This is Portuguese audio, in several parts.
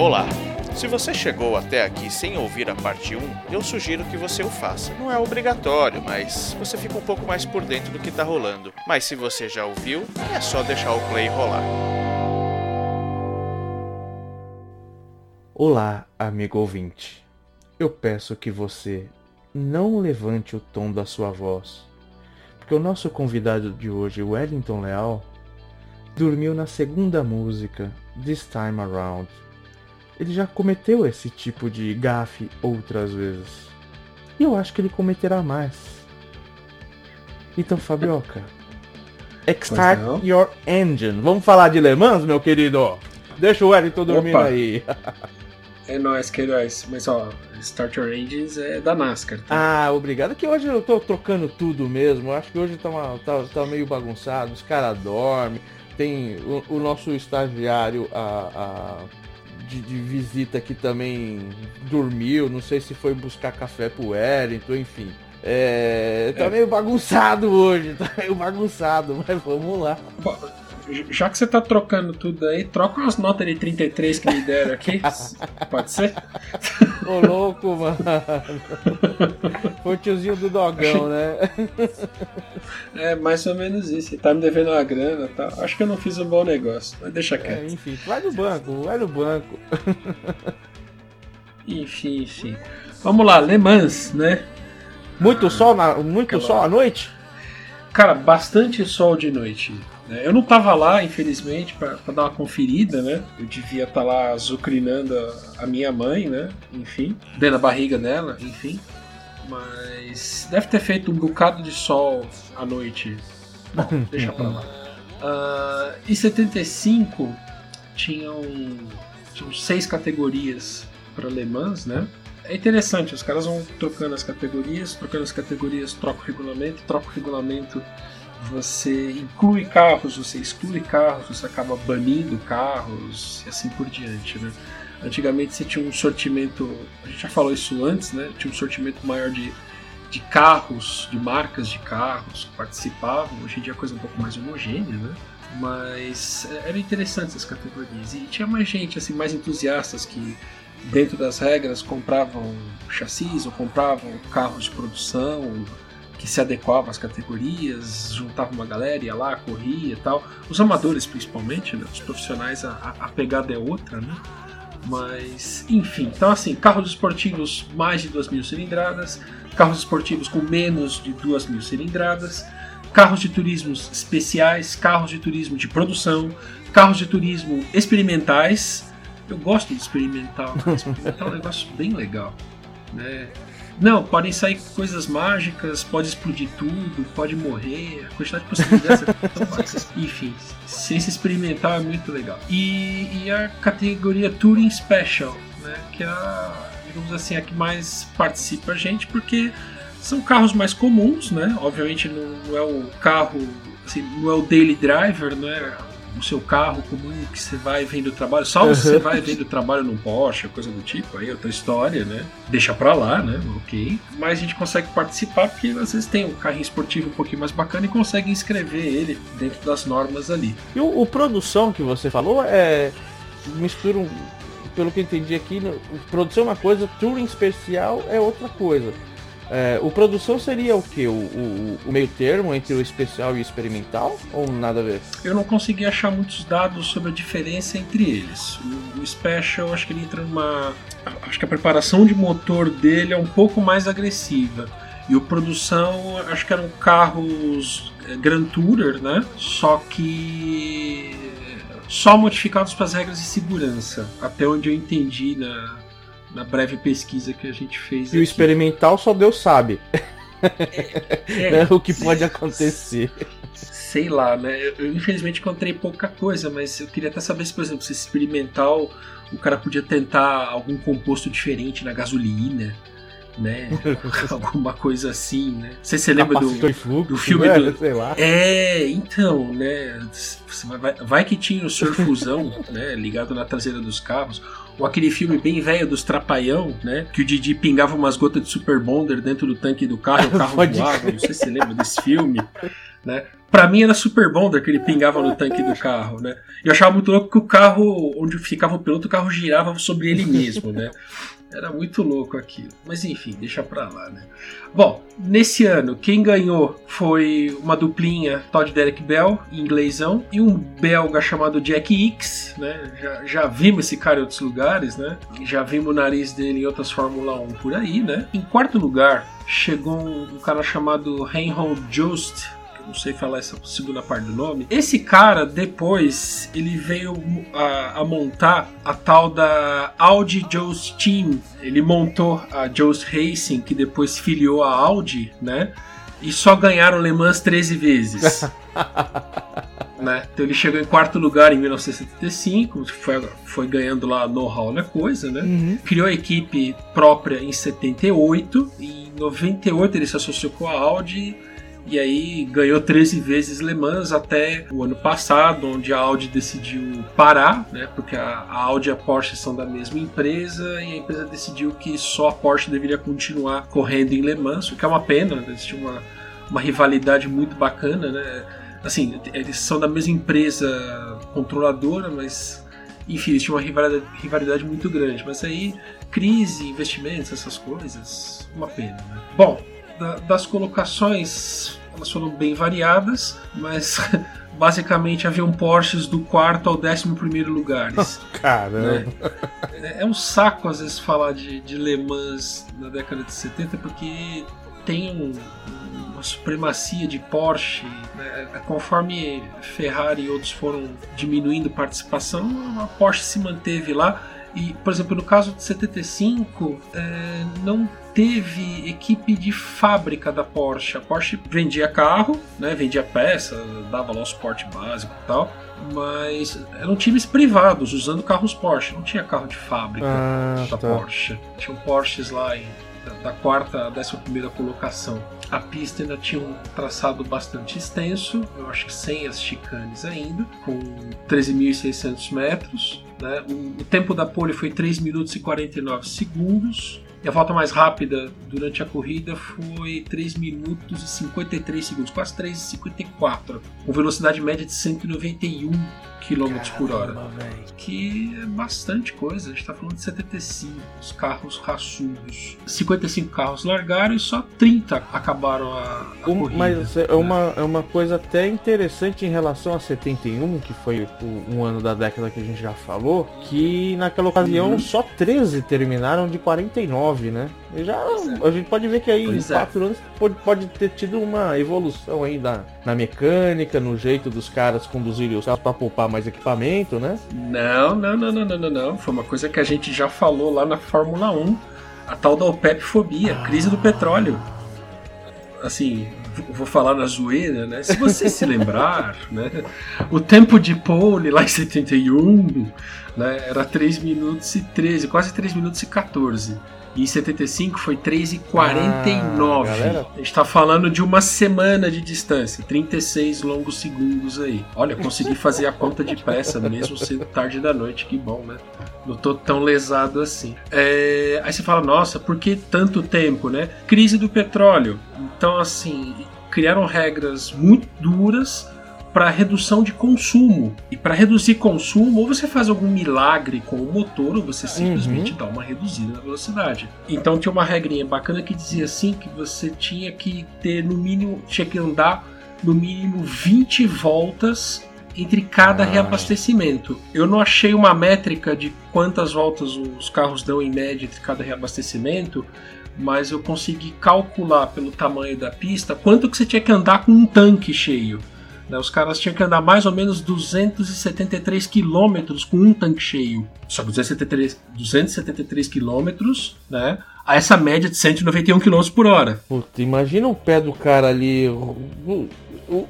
Olá! Se você chegou até aqui sem ouvir a parte 1, eu sugiro que você o faça. Não é obrigatório, mas você fica um pouco mais por dentro do que tá rolando. Mas se você já ouviu, é só deixar o play rolar. Olá, amigo ouvinte. Eu peço que você não levante o tom da sua voz, porque o nosso convidado de hoje, Wellington Leal, dormiu na segunda música, This Time Around. Ele já cometeu esse tipo de gafe outras vezes. E eu acho que ele cometerá mais. Então, Fabioca, start your engine. Vamos falar de Le Mans, meu querido? Deixa o Wellington dormindo Opa. aí. É nóis, que é nóis. Mas ó, Start Your Engines é da NASCAR, tá? Ah, obrigado. Que hoje eu tô trocando tudo mesmo. Acho que hoje tá, uma- tá, tá meio bagunçado. Os caras dormem. Tem o, o nosso estagiário a, a- de, de visita aqui também dormiu. Não sei se foi buscar café pro Wellington, enfim. É, tá É. meio bagunçado hoje. Tá meio bagunçado, mas vamos lá. Já que você tá trocando tudo aí, troca umas notas de 33 que me deram aqui. Pode ser? Ô louco, mano. Foi o tiozinho do dogão, né? É mais ou menos isso. Ele tá me devendo uma grana e tal. Acho que eu não fiz um bom negócio, mas deixa É, quieto. enfim, vai no banco, vai no banco. Enfim, enfim. Vamos lá, Le Mans, né? Muito sol, na, muito sol à noite? Cara, bastante sol de noite. Né? Eu não tava lá, infelizmente, pra dar uma conferida, né? Eu devia estar lá azucrinando a, a minha mãe, né? Enfim, dentro da barriga dela, enfim. Mas deve ter feito um bocado de sol à noite. Bom, deixa pra lá. Ah, em 75 tinham, tinham seis categorias para Le Mans, né? É interessante, os caras vão trocando as categorias, trocando as categorias, troca o regulamento, troca o regulamento, você inclui carros, você exclui carros, você acaba banindo carros e assim por diante, né? Antigamente você tinha um sortimento, a gente já falou isso antes, né? Tinha um sortimento maior de, de carros, de marcas de carros que participavam, hoje em dia é coisa um pouco mais homogênea, né? Mas é, era interessante essas categorias. E tinha mais gente, assim, mais entusiastas que dentro das regras compravam chassis ou compravam carros de produção que se adequavam às categorias, juntavam uma galera, ia lá, corria e tal. Os amadores principalmente, né? Os profissionais a, a- pegada é outra, né? Mas, enfim, então assim, carros esportivos mais de 2 mil cilindradas, carros esportivos com menos de 2 mil cilindradas, carros de turismos especiais, carros de turismo de produção, carros de turismo experimentais. Eu gosto de experimental, experimental é um negócio bem legal, né? Não, podem sair coisas mágicas, pode explodir tudo, pode morrer, a quantidade de possibilidades é. Enfim, ciência experimental é muito legal. E, e a categoria Touring Special, né, que é a, digamos assim, a que mais participa a gente, porque são carros mais comuns, né? Obviamente não, não é o carro, assim, não é o daily driver, não é o seu carro comum que você vai vendo o trabalho, salvo se você vai vendo o trabalho num Porsche, coisa do tipo, aí é outra história, né? Deixa pra lá, né? Ok. Mas a gente consegue participar porque às vezes tem um carrinho esportivo um pouquinho mais bacana e consegue inscrever ele dentro das normas ali. E o, o produção que você falou é. Mistura um. Pelo que eu entendi aqui, no- produção é uma coisa, touring especial é outra coisa. É, o produção seria o que? O, o, o meio termo entre o especial e o experimental? Ou nada a ver? Eu não consegui achar muitos dados sobre a diferença entre eles. O, o Special, acho que ele entra numa. Acho que a preparação de motor dele é um pouco mais agressiva. E o produção, acho que eram carros eh, Grand Tourer, né? Só que. Só modificados para as regras de segurança. Até onde eu entendi na, na breve pesquisa que a gente fez. E o aqui. experimental só Deus sabe É, né, o que pode acontecer. sei lá, né? Eu, infelizmente encontrei pouca coisa, mas eu queria até saber se, por exemplo, se experimental o cara podia tentar algum composto diferente na gasolina, né? Alguma coisa assim, né? Não sei se você lembra do. Fluxo, do filme né? do- Sei lá. É, então, né? Vai, vai que tinha o Surfusão, né? Ligado na traseira dos carros. Ou aquele filme bem velho dos Trapalhão, né? Que o Didi pingava umas gotas de Super Bonder dentro do tanque do carro e o carro voava. Não sei se você lembra desse filme. né? Pra mim era super bonder que ele pingava no tanque do carro, né? Eu achava muito louco que o carro, onde ficava o piloto, o carro girava sobre ele mesmo, né? Era muito louco aquilo. Mas enfim, deixa pra lá, né? Bom, nesse ano, quem ganhou foi uma duplinha Todd Derek Bell, inglêsão, e um belga chamado Jack X, né? Já, já vimos esse cara em outros lugares, né? Já vimos o nariz dele em outras Fórmula 1 por aí, né? Em quarto lugar, chegou um, cara chamado Reinhold Jost, não sei falar essa segunda parte do nome. Esse cara, depois, ele veio a, a montar a tal da Audi Jost Team. Ele montou a Jost Racing, que depois filiou a Audi, né? E só ganharam Le Mans 13 vezes. né? Então ele chegou em quarto lugar em 1975, foi, foi ganhando lá know-how na coisa, né? Uhum. Criou a equipe própria em 78, e em 98 ele se associou com a Audi e aí ganhou 13 vezes Le Mans até o ano passado, onde a Audi decidiu parar, né? Porque a, Audi e a Porsche são da mesma empresa e a empresa decidiu que só a Porsche deveria continuar correndo em Le Mans, o que é uma pena, né? existe uma, uma rivalidade muito bacana, né? Assim, eles são da mesma empresa controladora, mas enfim, existe uma rivalidade, rivalidade muito grande. Mas aí, crise, investimentos, essas coisas, uma pena. Né? Bom, da, das colocações elas foram bem variadas, mas basicamente haviam Porsches do quarto ao décimo primeiro lugares. Caramba! Né? É um saco às vezes falar de, de Le Mans na década de 70 porque tem um, uma supremacia de Porsche. Né? Conforme Ferrari e outros foram diminuindo participação, a Porsche se manteve lá. E, por exemplo, no caso de 75, é, não teve equipe de fábrica da Porsche. A Porsche vendia carro, né, vendia peça, dava lá o suporte básico e tal, mas eram times privados usando carros Porsche. Não tinha carro de fábrica ah, da tá. Porsche. Tinham Porsches lá em, da, da quarta à décima primeira colocação. A pista ainda tinha um traçado bastante extenso, eu acho que sem as chicanes ainda, com 13.600 metros. Né? O, tempo da pole foi 3 minutos e 49 segundos. E a volta mais rápida durante a corrida foi 3 minutos e 53 segundos, quase 3,54, com velocidade média de 191 km por hora. Que é bastante coisa. A gente está falando de 75 os carros raçudos. 55 carros largaram e só 30 acabaram a, a um, corrida. Mas é, uma, é uma coisa até interessante em relação a 71, que foi o, um ano da década que a gente já falou, que naquela ocasião uhum. só 13 terminaram de 49, né? Já é. a gente pode ver que aí pois em 4 é. anos pode, pode ter tido uma evolução aí da, na mecânica, no jeito dos caras conduzirem os carros para poupar mais equipamento, né? Não, não, não, não, não, não, não. Foi uma coisa que a gente já falou lá na Fórmula 1. A tal da OPEP-fobia, ah. crise do petróleo. Assim, vou falar na zoeira, né? Se você se lembrar, né? O tempo de pole lá em 71 né, era 3 minutos e 13, quase 3 minutos e 14. E em 75 foi 3,49. Ah, a gente tá falando de uma semana de distância, 36 longos segundos aí. Olha, consegui fazer a conta de pressa, mesmo sendo tarde da noite, que bom, né? Não tô tão lesado assim. É... Aí você fala, nossa, por que tanto tempo, né? Crise do petróleo. Então, assim, criaram regras muito duras para redução de consumo. E para reduzir consumo, ou você faz algum milagre com o motor, ou você simplesmente uhum. dá uma reduzida na velocidade. Então tinha uma regrinha bacana que dizia assim que você tinha que ter no mínimo, tinha que andar no mínimo 20 voltas entre cada ah. reabastecimento. Eu não achei uma métrica de quantas voltas os carros dão em média entre cada reabastecimento, mas eu consegui calcular pelo tamanho da pista quanto que você tinha que andar com um tanque cheio. Né? Os caras tinham que andar mais ou menos 273 quilômetros com um tanque cheio. Só que 273, 273 quilômetros, né? A essa média de 191 km por hora. Puta, imagina o pé do cara ali.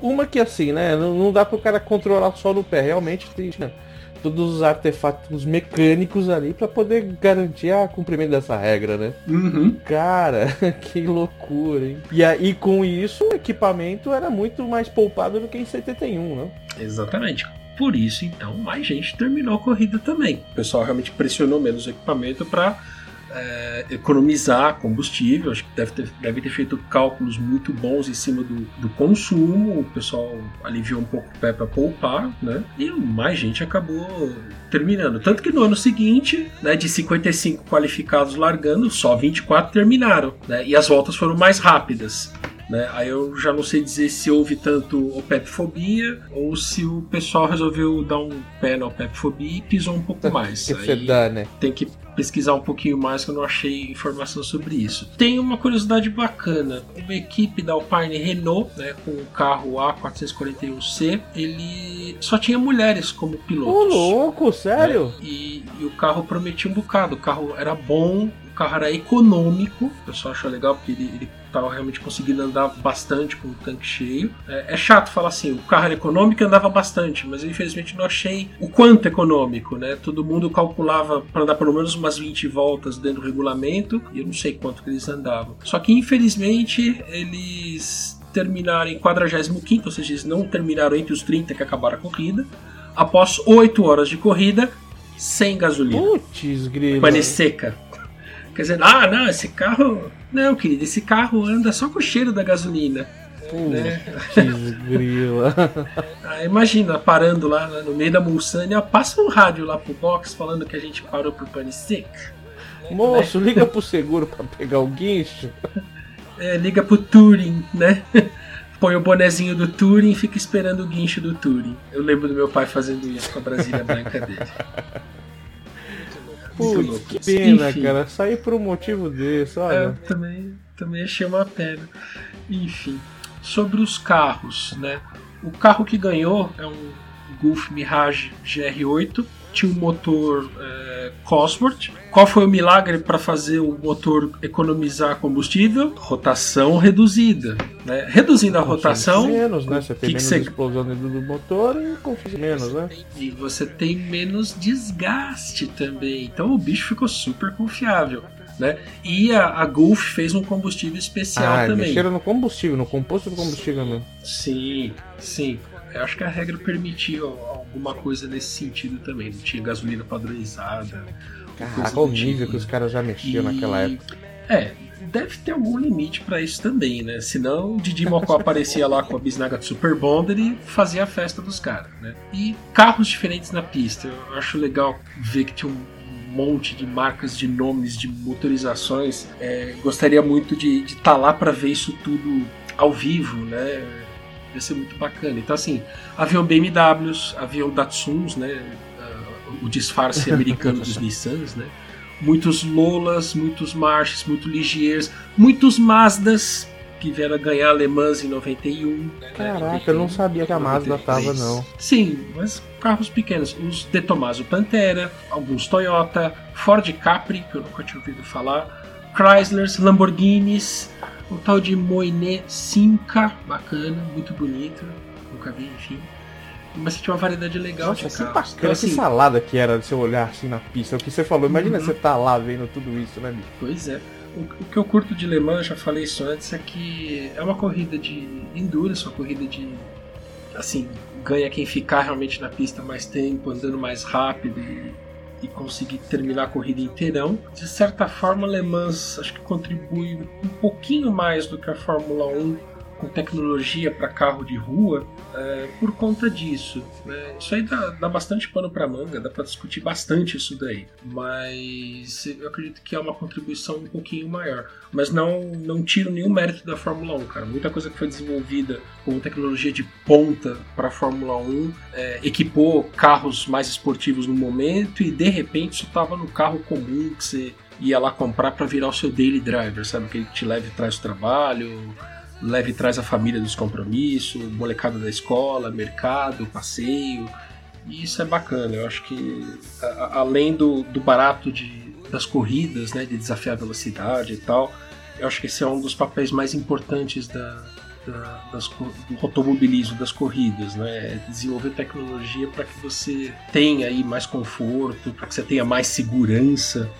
Uma que assim, né? Não dá pro cara controlar só no pé. Realmente tem. Né? Todos os artefatos mecânicos ali para poder garantir a cumprimento dessa regra, né? Uhum. Cara, que loucura, hein? E aí com isso o equipamento era muito mais poupado do que em 71, né? Exatamente. Por isso, então, mais gente terminou a corrida também. O pessoal realmente pressionou menos o equipamento para é, economizar combustível. Acho que deve ter, deve ter feito cálculos muito bons em cima do, do consumo. O pessoal aliviou um pouco o pé para poupar, né? E mais gente acabou terminando. Tanto que no ano seguinte, né, de 55 qualificados largando, só 24 terminaram. Né? E as voltas foram mais rápidas. Né? Aí eu já não sei dizer se houve tanto OPEP-fobia ou se o pessoal resolveu dar um pé na OPEP-fobia e pisou um pouco mais. que você dá, né? Tem que pesquisar um pouquinho mais que eu não achei informação sobre isso. Tem uma curiosidade bacana. Uma equipe da Alpine Renault, né, com o carro A441C, ele só tinha mulheres como pilotos. Ô, louco, sério? Né? E, e o carro prometia um bocado. O carro era bom, o carro era econômico. O pessoal achou legal porque ele, ele tava realmente conseguindo andar bastante com o tanque cheio. É, é, chato falar assim, o carro era econômico e andava bastante, mas eu infelizmente não achei o quanto econômico, né? Todo mundo calculava para andar pelo menos umas 20 voltas dentro do regulamento e eu não sei quanto que eles andavam. Só que infelizmente eles terminaram em 45, ou seja, eles não terminaram entre os 30 que acabaram a corrida. Após 8 horas de corrida, sem gasolina. Putz, grilo. Pane seca. Quer dizer, ah, não, esse carro. Não, querido, esse carro anda só com o cheiro da gasolina. Né? grila. Ah, imagina, parando lá no meio da Mulsânia, passa um rádio lá pro box falando que a gente parou pro pane seca. Moço, né? liga pro seguro pra pegar o guincho. É, liga pro Turing, né? Põe o bonezinho do Turing e fica esperando o guincho do Turing. Eu lembro do meu pai fazendo isso com a Brasília branca dele. Putz, que pena, Enfim. cara. Sair por um motivo desse, olha. Eu também, também achei uma pena. Enfim, sobre os carros, né? O carro que ganhou é um Golf Mirage GR8 tinha um motor é, Cosworth. Qual foi o milagre para fazer o motor economizar combustível? Rotação reduzida. Né? Reduzindo a rotação. Menos, né? Você tem que menos que explosão dentro do motor e menos, né? E você tem menos desgaste também. Então o bicho ficou super confiável. Né? E a, a Gulf fez um combustível especial ah, também. Mexeram no combustível, no composto do combustível mesmo. Sim, sim. Eu acho que a regra permitia alguma coisa nesse sentido também. Não tinha gasolina padronizada. Caraca, o nível que os caras já mexiam e... naquela época. É, deve ter algum limite para isso também, né? Senão o Didi Mocó aparecia lá com a bisnaga de Super Bonder e fazia a festa dos caras, né? E carros diferentes na pista. Eu acho legal ver que tinha um monte de marcas, de nomes, de motorizações. É, gostaria muito de estar tá lá para ver isso tudo ao vivo, né? Ia ser muito bacana. Então, assim, avião BMWs, avião Datsuns, né? Uh, o disfarce americano dos Nissans, né? Muitos Lolas, muitos Marches, muitos Ligiers, muitos Mazdas, que vieram ganhar alemãs em 91. Caraca, né? eu não sabia que a Mazda 93. tava, não. Sim, mas carros pequenos. Os De Tomaso Pantera, alguns Toyota, Ford Capri, que eu nunca tinha ouvido falar, Chryslers, Lamborghinis, o tal de Moiné Simca, bacana, muito bonito, nunca vi, enfim. Mas tinha uma variedade legal Nossa, de carros. Bacana, então, assim, que salada que era de você olhar assim na pista. O que você falou, imagina uhum. você tá lá vendo tudo isso, né, bicho? Pois é. O, o, que eu curto de Le Mans, já falei isso antes, é que é uma corrida de endurance, uma corrida de. Assim, ganha quem ficar realmente na pista mais tempo, andando mais rápido e e conseguir terminar a corrida inteirão. De certa forma, Le Mans acho que contribui um pouquinho mais do que a Fórmula 1 com tecnologia para carro de rua é, por conta disso. Né? Isso aí dá, dá bastante pano para manga, dá para discutir bastante isso daí. Mas eu acredito que é uma contribuição um pouquinho maior. Mas não, não tiro nenhum mérito da Fórmula 1, cara. Muita coisa que foi desenvolvida com tecnologia de ponta para a Fórmula 1 é, equipou carros mais esportivos no momento e de repente isso estava no carro comum que você ia lá comprar para virar o seu daily driver, sabe? Que ele te leve e traz o trabalho, leve traz a família dos compromissos, molecada da escola, mercado, passeio. E isso é bacana. Eu acho que a, além do, do barato de, das corridas, né, de desafiar a velocidade e tal, eu acho que esse é um dos papéis mais importantes da, da, das, do automobilismo, das corridas, né? É desenvolver tecnologia para que você tenha aí mais conforto, para que você tenha mais segurança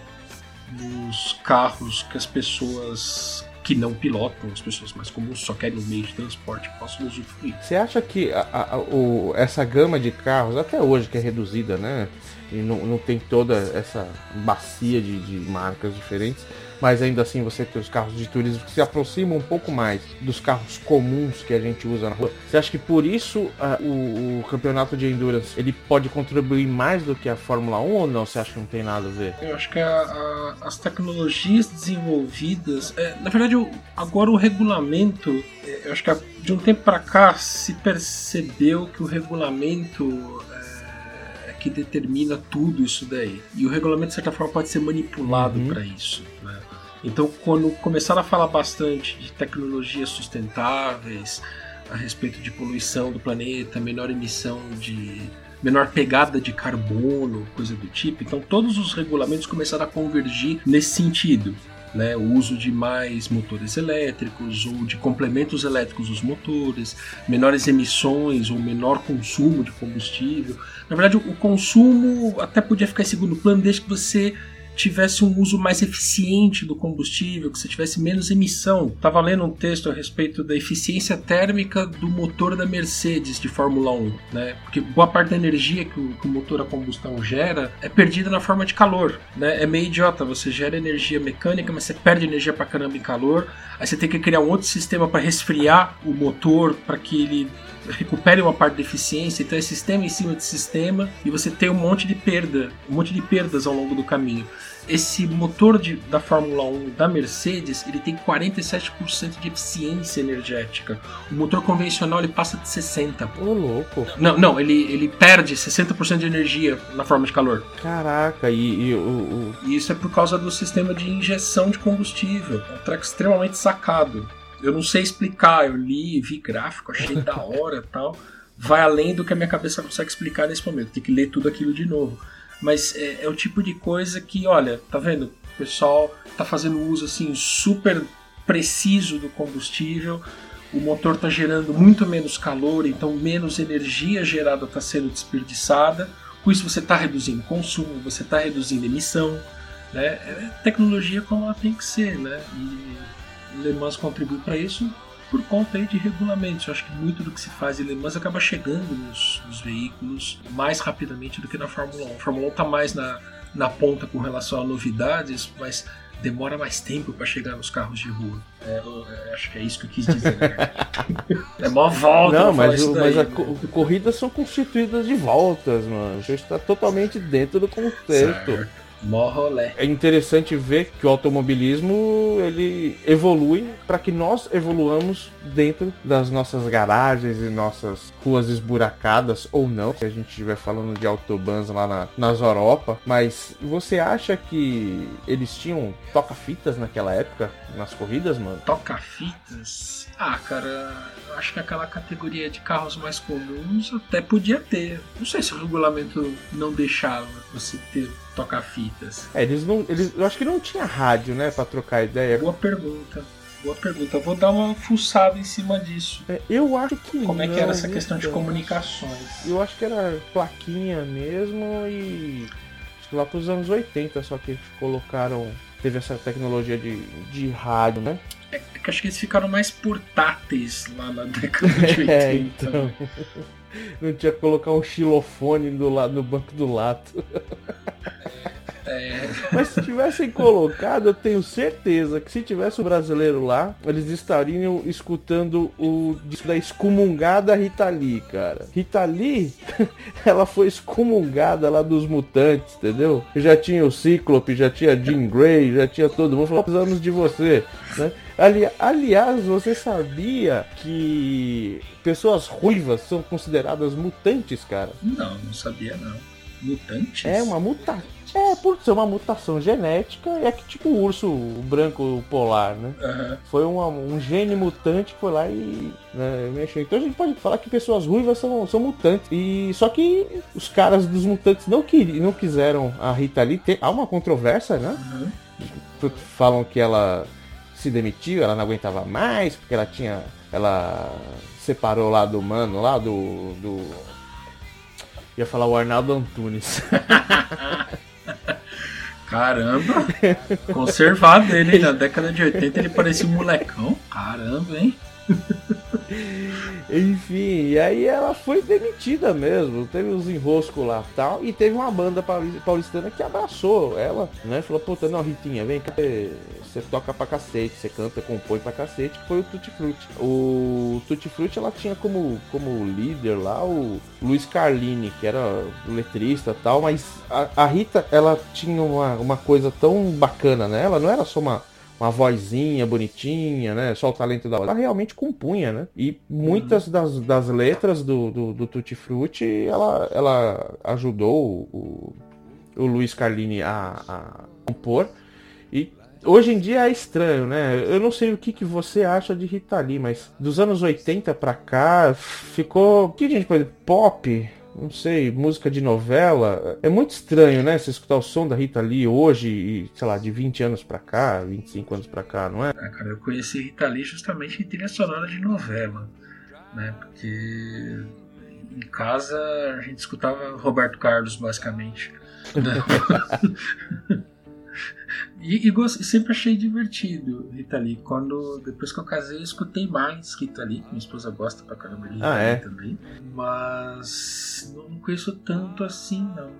nos carros que as pessoas que não pilotam, as pessoas mais comuns só querem um meio de transporte que possam usufruir. Você acha que a, a, o, essa gama de carros, até hoje que é reduzida, né? e não, não tem toda essa bacia de, de marcas diferentes mas ainda assim você tem os carros de turismo que se aproximam um pouco mais dos carros comuns que a gente usa na rua. Você acha que por isso uh, o, o, campeonato de endurance ele pode contribuir mais do que a Fórmula 1 ou não? Você acha que não tem nada a ver? Eu acho que a, a, as tecnologias desenvolvidas, é, na verdade, agora o regulamento, é, eu acho que de um tempo para cá se percebeu que o regulamento é, é que determina tudo isso daí. E o regulamento, de certa forma, pode ser manipulado uhum. para isso. Né? Então, quando começaram a falar bastante de tecnologias sustentáveis, a respeito de poluição do planeta, menor emissão de. menor pegada de carbono, coisa do tipo, então todos os regulamentos começaram a convergir nesse sentido. Né, o uso de mais motores elétricos ou de complementos elétricos dos motores, menores emissões ou menor consumo de combustível. Na verdade, o consumo até podia ficar em segundo plano desde que você tivesse um uso mais eficiente do combustível, que você tivesse menos emissão. Estava lendo um texto a respeito da eficiência térmica do motor da Mercedes de Fórmula 1, né? Porque boa parte da energia que o, que o motor a combustão gera é perdida na forma de calor, né? É meio idiota, você gera energia mecânica, mas você perde energia pra caramba em calor, aí você tem que criar um outro sistema para resfriar o motor para que ele recupere uma parte da eficiência, então é sistema em cima de sistema e você tem um monte de perda, um monte de perdas ao longo do caminho esse motor de, da Fórmula 1 da Mercedes ele tem 47% de eficiência energética. O motor convencional ele passa de 60%. Ô, louco. Não, não, ele, ele perde 60% de energia na forma de calor. Caraca, e, e o, o... Isso é por causa do sistema de injeção de combustível. É um treco extremamente sacado. Eu não sei explicar, eu li, vi gráfico, achei da hora e tal. Vai além do que a minha cabeça consegue explicar nesse momento. Tem que ler tudo aquilo de novo. Mas é, é o tipo de coisa que, olha, tá vendo? O pessoal tá fazendo uso assim super preciso do combustível. O motor está gerando muito menos calor, então menos energia gerada está sendo desperdiçada. Com isso você está reduzindo consumo, você está reduzindo emissão. Né? É tecnologia como ela tem que ser, né? E Le Mans contribui para isso por conta aí de regulamentos. Eu acho que muito do que se faz em Le Mans acaba chegando nos, nos veículos mais rapidamente do que na Fórmula 1. A Fórmula 1 está mais na, na ponta com relação a novidades, mas demora mais tempo para chegar nos carros de rua. É, eu, eu acho que é isso que eu quis dizer. Né? é mó volta. Não, mas, o, daí, mas né? corridas são constituídas de voltas, mano. A gente está totalmente dentro do contexto. Certo. Mó rolé. É interessante ver que o automobilismo ele evolui para que nós evoluamos dentro das nossas garagens e nossas ruas esburacadas ou não, se a gente estiver falando de autobans lá na, nas Europa. Mas você acha que eles tinham toca-fitas naquela época, nas corridas, mano? Toca-fitas? Ah, cara, eu acho que aquela categoria de carros mais comuns até podia ter. Não sei se o regulamento não deixava você ter tocar fitas. É, eles não. Eles, eu acho que não tinha rádio, né, pra trocar ideia. Boa pergunta. Boa pergunta. Eu vou dar uma fuçada em cima disso. É, eu acho que. Como não, é que era essa questão de comunicações? Eu acho que era plaquinha mesmo e. Acho que lá pros anos 80 só que colocaram. Teve essa tecnologia de, de rádio, né? É que acho que eles ficaram mais portáteis lá na década de 80. É, então. Não tinha que colocar um xilofone do lado no banco do lado. É. Mas se tivessem colocado, eu tenho certeza que se tivesse um brasileiro lá, eles estariam escutando o disco da excomungada Rita Lee, cara. Rita Lee, ela foi excomungada lá dos mutantes, entendeu? Já tinha o Cíclope, já tinha Jean Grey, já tinha todo mundo. Falou, precisamos de você, né? Ali, aliás, você sabia que pessoas ruivas são consideradas mutantes, cara? Não, não sabia não. Mutantes? É uma mutação. É, por ser uma mutação genética, é que tipo o urso branco polar, né? Uhum. Foi uma, um gene mutante que foi lá e né, mexeu. Então a gente pode falar que pessoas ruivas são, são mutantes. E só que os caras dos mutantes não, queriam, não quiseram a Rita Lee. Ter, há uma controvérsia, né? Uhum. Falam que ela se demitiu, ela não aguentava mais, porque ela tinha. Ela separou lá do mano, lá do. do ia falar o Arnaldo Antunes. Caramba! Conservado ele, na década de 80 ele parecia um molecão. Caramba, hein? Enfim, e aí ela foi demitida mesmo. Teve uns enroscos lá tal. E teve uma banda paulistana que abraçou ela, né? Falou, puta, não, Ritinha, vem cá. Você toca pra cacete, você canta, compõe pra cacete, que foi o Tutti Frutti. O Tutti Frutti ela tinha como, como líder lá o Luiz Carlini, que era letrista tal, mas a, a Rita, ela tinha uma, uma coisa tão bacana, né? Ela não era só uma uma vozinha bonitinha, né? Só o talento da Ela realmente compunha, né? E muitas uhum. das, das letras do, do, do Tutti Frutti, ela, ela ajudou o, o Luiz Carlini a, a compor. E hoje em dia é estranho, né? Eu não sei o que, que você acha de Rita Lee, mas dos anos 80 pra cá ficou. O que a gente pode pop? Não sei, música de novela. É muito estranho, né? Você escutar o som da Rita Lee hoje, e, sei lá, de 20 anos pra cá, 25 anos pra cá, não é? Ah, cara, eu conheci Rita Lee justamente em trilha sonora de novela, né? Porque em casa a gente escutava Roberto Carlos, basicamente. E, e, gost... sempre achei divertido Rita Lee. Quando, depois que eu casei, eu escutei mais Rita Lee. Minha esposa gosta pra caramba de Rita ah, é? também. Mas não conheço tanto assim, não.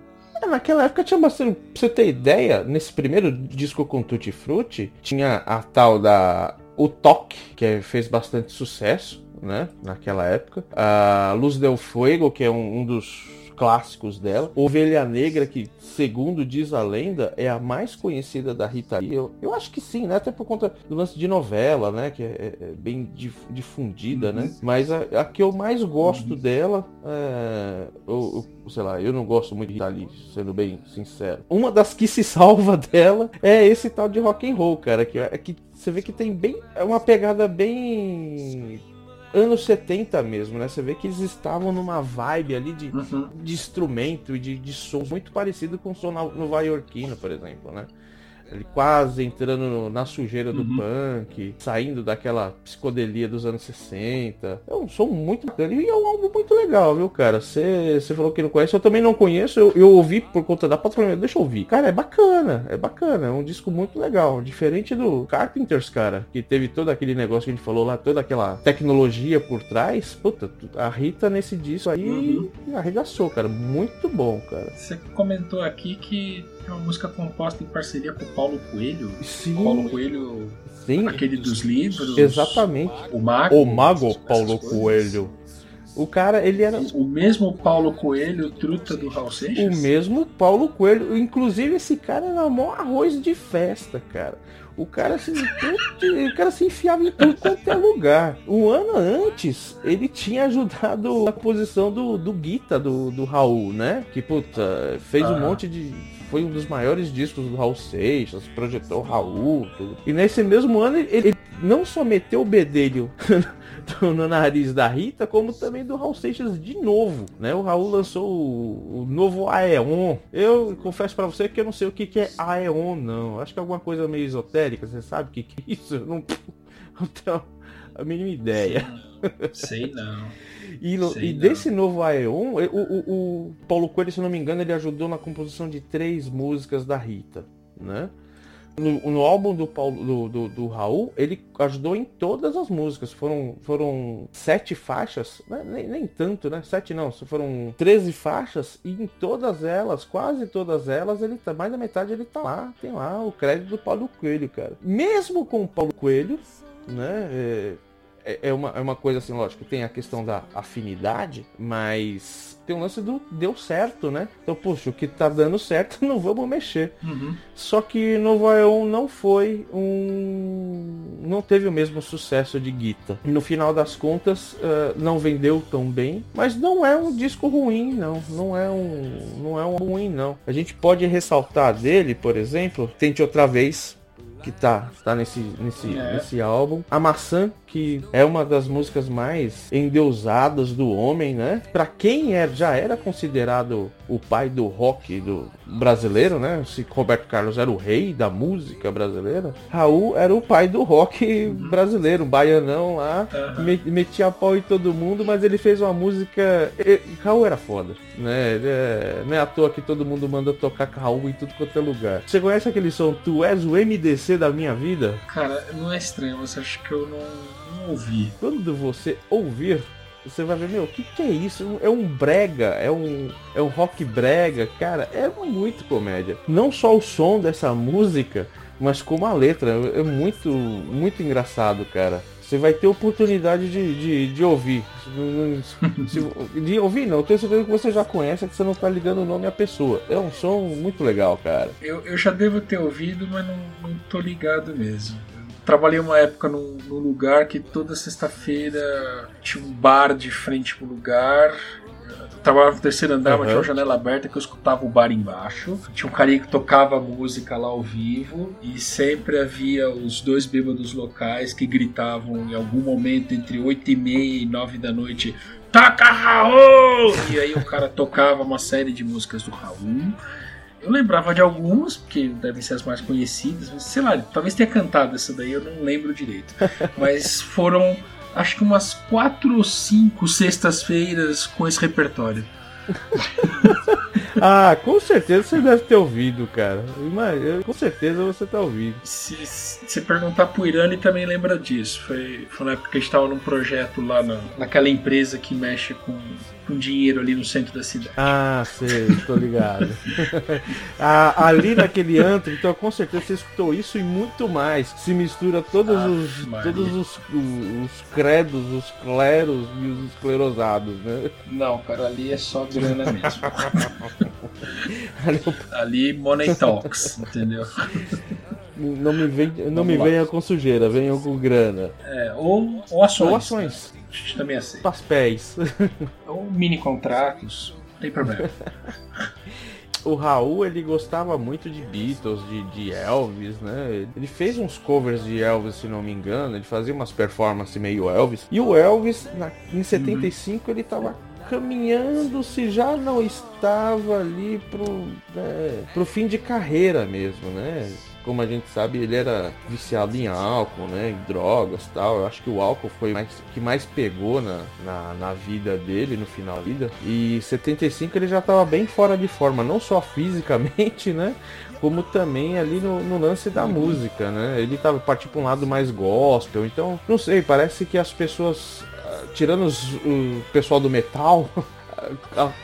É, naquela época tinha bastante. Pra você ter ideia, nesse primeiro disco com Tutti Frutti, tinha a tal da. O Toque, que fez bastante sucesso, né? Naquela época. A Luz del Fuego, que é um, um dos clássicos dela. Ovelha Negra, que segundo diz a lenda, é a mais conhecida da Rita Lee. Eu, eu acho que sim, né? Até por conta do lance de novela, né? Que é, é, é bem difundida, né? uhum. né? Mas a, a, que eu mais gosto uhum. dela, é, eu, eu, sei lá, eu não gosto muito de Rita Lee, sendo bem sincero. Uma das que se salva dela é esse tal de rock and roll, cara, que é que você vê que tem bem é uma pegada bem anos 70 mesmo, né? Você vê que eles estavam numa vibe ali de, uhum. de instrumento e de, de sons muito parecido com o som nova-iorquino, por exemplo, né? Ele quase entrando no, na sujeira do uhum. punk, saindo daquela psicodelia dos anos 60. É um som muito bacana e é um álbum muito legal, viu, cara? Você falou que não conhece, eu também não conheço, eu, eu ouvi por conta da patrulha, deixa eu ouvir. Cara, é bacana, é bacana, é um disco muito legal, diferente do Carpenters, cara, que teve todo aquele negócio que a gente falou lá, toda aquela tecnologia por trás. Puta, a Rita nesse disco aí uhum. arregaçou, cara, muito bom, cara. Você comentou aqui que é uma música composta em parceria com o Paulo Coelho. Sim. Paulo Coelho, Sim. aquele dos livros. Exatamente. O Mago. O Mago Paulo Coelho. O cara, ele era. O mesmo Paulo Coelho, truta do Raul Seixas? O mesmo Paulo Coelho. Inclusive, esse cara era mó arroz de festa, cara. O cara se, o cara se enfiava em tudo quanto é lugar. Um ano antes, ele tinha ajudado a posição do, do Guita, do, do Raul, né? Que, puta, fez ah. um monte de foi um dos maiores discos do Raul Seixas, projetou Raul, tudo. E nesse mesmo ano ele, não só meteu o bedelho no nariz da Rita, como também do Raul Seixas de novo, né? O Raul lançou o, o novo Aeon. Eu confesso para você que eu não sei o que, que é Aeon, não. Acho que é alguma coisa meio esotérica, você sabe o que, que é isso? Eu não, não tenho a mínima ideia. Sei não. E, e desse novo Aeon, o, o, o, Paulo Coelho, se não me engano, ele ajudou na composição de três músicas da Rita, né? No, no álbum do, Paulo, do, do, do, Raul, ele ajudou em todas as músicas. Foram, foram sete faixas, né? nem, nem tanto, né? Sete não, foram 13 faixas e em todas elas, quase todas elas, ele tá, mais da metade ele tá lá. Tem lá o crédito do Paulo Coelho, cara. Mesmo com o Paulo Coelho, né? É, é, é, uma, é uma coisa assim, lógico, tem a questão da afinidade, mas tem um lance do deu certo, né? Então, puxa, o que tá dando certo, não vamos mexer. Uhum. Só que Novo Aeon não foi um. não teve o mesmo sucesso de Guita. No final das contas, uh, não vendeu tão bem, mas não é um disco ruim, não. Não é um. não é um ruim, não. A gente pode ressaltar dele, por exemplo, Tente Outra Vez, que tá, tá nesse, nesse, é. nesse álbum. A Maçã, que é uma das músicas mais endeusadas do homem, né? Para quem é, já era considerado o pai do rock do brasileiro, né? Se Roberto Carlos era o rei da música brasileira, Raul era o pai do rock brasileiro, um baianão lá, metia pau em todo mundo, mas ele fez uma música. Raul era foda, né? É... Não é à toa que todo mundo manda tocar Raul em tudo quanto é lugar. Você conhece aquele som Tu és o MDC da minha vida? Cara, não é estranho, você acha que eu não, não ouvi. Quando você ouvir, você vai ver, meu, o que, que é isso? É um brega, é um, é um rock brega, cara, é muito comédia. Não só o som dessa música, mas como a letra, é muito, muito engraçado, cara. Você vai ter oportunidade de, de, de ouvir. de ouvir não, eu tenho certeza que você já conhece, é que você não tá ligando o nome à pessoa. É um som muito legal, cara. Eu, eu já devo ter ouvido, mas não, não tô ligado mesmo trabalhei uma época num, num lugar que toda sexta-feira tinha um bar de frente pro lugar trabalhava no terceiro andar, uhum. mas tinha uma janela aberta que eu escutava o bar embaixo. Tinha um carinha que tocava música lá ao vivo e sempre havia os dois bêbados locais que gritavam em algum momento entre 8 e meia e 9 da noite Toca Raul! E aí o cara tocava uma série de músicas do Raul. Eu lembrava de algumas, porque devem ser as mais conhecidas, mas sei lá, talvez tenha cantado essa daí, eu não lembro direito. Mas foram, acho que umas quatro ou cinco sextas-feiras com esse repertório. ah, com certeza você deve ter ouvido, cara. Com certeza você tá ouvindo. Se, se perguntar pro ele também lembra disso. Foi, foi na época que a gente tava num projeto lá na, naquela empresa que mexe com com dinheiro ali no centro da cidade. Ah, sei, tô ligado. ah, ali naquele antro, então com certeza você escutou isso e muito mais. Se mistura todos ah, os todos os, os, os, credos, os cleros e os esclerosados, né? Não, cara, ali é só grana mesmo. ali, ali money talks, entendeu? Não me, vem, não me venha com sujeira, venha com grana. É, ou, ou ações. Ou ações. A gente também aceita. Papéis. Ou mini contratos, não tem problema. o Raul ele gostava muito de Beatles, de, de, Elvis, né? Ele fez uns covers de Elvis, se não me engano. Ele fazia umas performances meio Elvis. E o Elvis, na, em 75, uhum. ele tava caminhando se já não estava ali pro, né, pro fim de carreira mesmo, né? Como a gente sabe, ele era viciado em álcool, né? Em drogas tal. Eu acho que o álcool foi mais que mais pegou na, na, na vida dele, no final da vida. E 75 ele já estava bem fora de forma, não só fisicamente, né? Como também ali no, no lance da música, né? Ele tava partindo para um lado mais gospel. Então, não sei, parece que as pessoas, ah, tirando os, o pessoal do metal,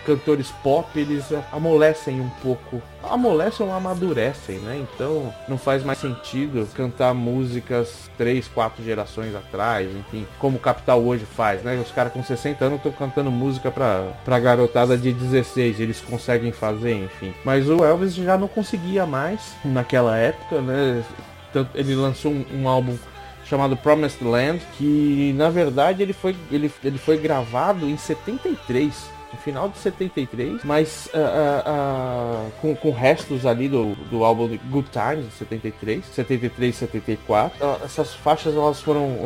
cantores pop, eles amolecem um pouco. Amolecem ou amadurecem, né? Então não faz mais sentido cantar músicas três, quatro gerações atrás, enfim, como o Capital hoje faz, né? Os caras com 60 anos estão cantando música pra, pra garotada de 16, eles conseguem fazer, enfim. Mas o Elvis já não conseguia mais naquela época, né? Ele lançou um, um álbum chamado Promised Land, que na verdade ele foi, ele, ele foi gravado em 73 no final de 73, mas uh, uh, uh, com, com restos ali do, do álbum Good Times de 73, 73 e 74. essas faixas elas foram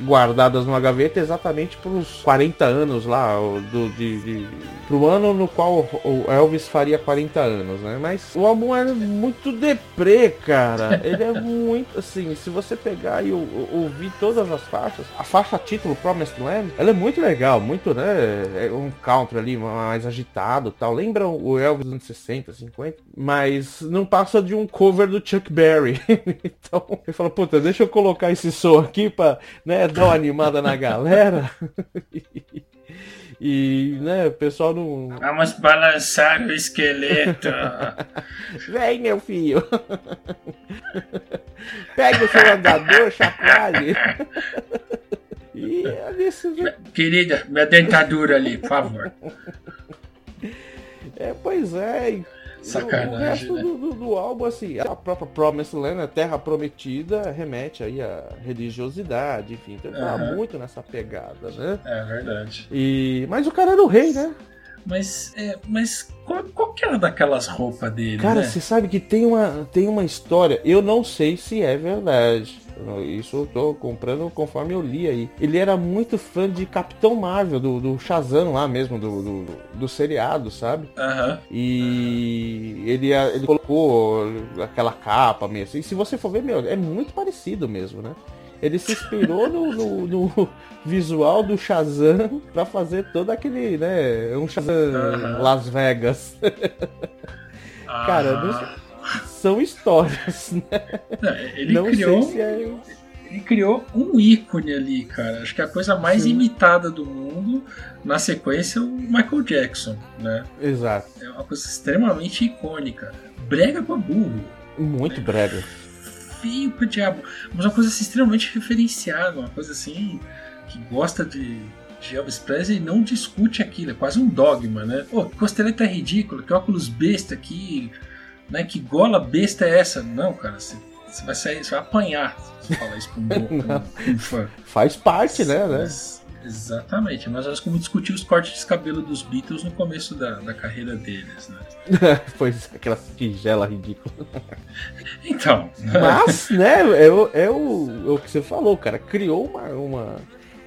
guardadas numa gaveta exatamente para os 40 anos lá, do, de, de, pro ano no qual o Elvis faria 40 anos, né? Mas o álbum é muito deprê, cara. Ele é muito, assim, se você pegar e ouvir todas as faixas, a faixa título Promised Land, ela é muito legal, muito, né? É um country ali mais agitado tal. Lembra o Elvis dos anos 60, 50? Mas não passa de um cover do Chuck Berry. então, ele fala, puta, deixa eu colocar esse som aqui pra, né? Dar uma animada na galera. E, né, o pessoal não. Vamos balançar o esqueleto. Vem, meu filho. Pega o seu andador, chacoalhe. e desse... Querida, minha dentadura ali, por favor. É, pois é. Sacanagem. O resto né? do, do, do, álbum, assim, a própria Promised Land, a Terra Prometida, remete aí à religiosidade, enfim. Então ele uhum. muito nessa pegada, né? É verdade. E... Mas o cara era o rei, né? Mas, é, mas qual, qual que era daquelas roupas dele? Cara, né? você sabe que tem uma, tem uma história, eu não sei se é verdade isso eu tô comprando conforme eu li aí. Ele era muito fã de Capitão Marvel, do, do Shazam lá mesmo, do, do, do seriado, sabe? Uhum. E ele, ele colocou aquela capa mesmo. E assim. se você for ver, meu, é muito parecido mesmo, né? Ele se inspirou no, no, no, visual do Shazam pra fazer todo aquele, né? Um Shazam uhum. Las Vegas. Cara, não, são histórias, né? É, ele não criou. Se é... ele criou um ícone ali, cara. Acho que é a coisa mais Sim. imitada do mundo. Na sequência, o Michael Jackson, né? Exato. É uma coisa extremamente icônica. Brega pra burro. Muito brega. Feio pro diabo. Mas uma coisa assim, extremamente referenciada. Uma coisa assim que gosta de, de Elvis Presley e não discute aquilo. É quase um dogma, né? Pô, que costeleta é ridícula, que óculos besta aqui. Né? Que gola besta é essa? Não, cara, você você vai sair, você vai apanhar se falar isso pra um, um fã. Faz parte, né, né? Exatamente, mas nós como discutir os cortes de cabelo dos Beatles no começo da, da carreira deles, né? pois aquela tigela ridícula. Então. Mas, né, é, o, é, o, é o que você falou, cara. Criou uma, uma,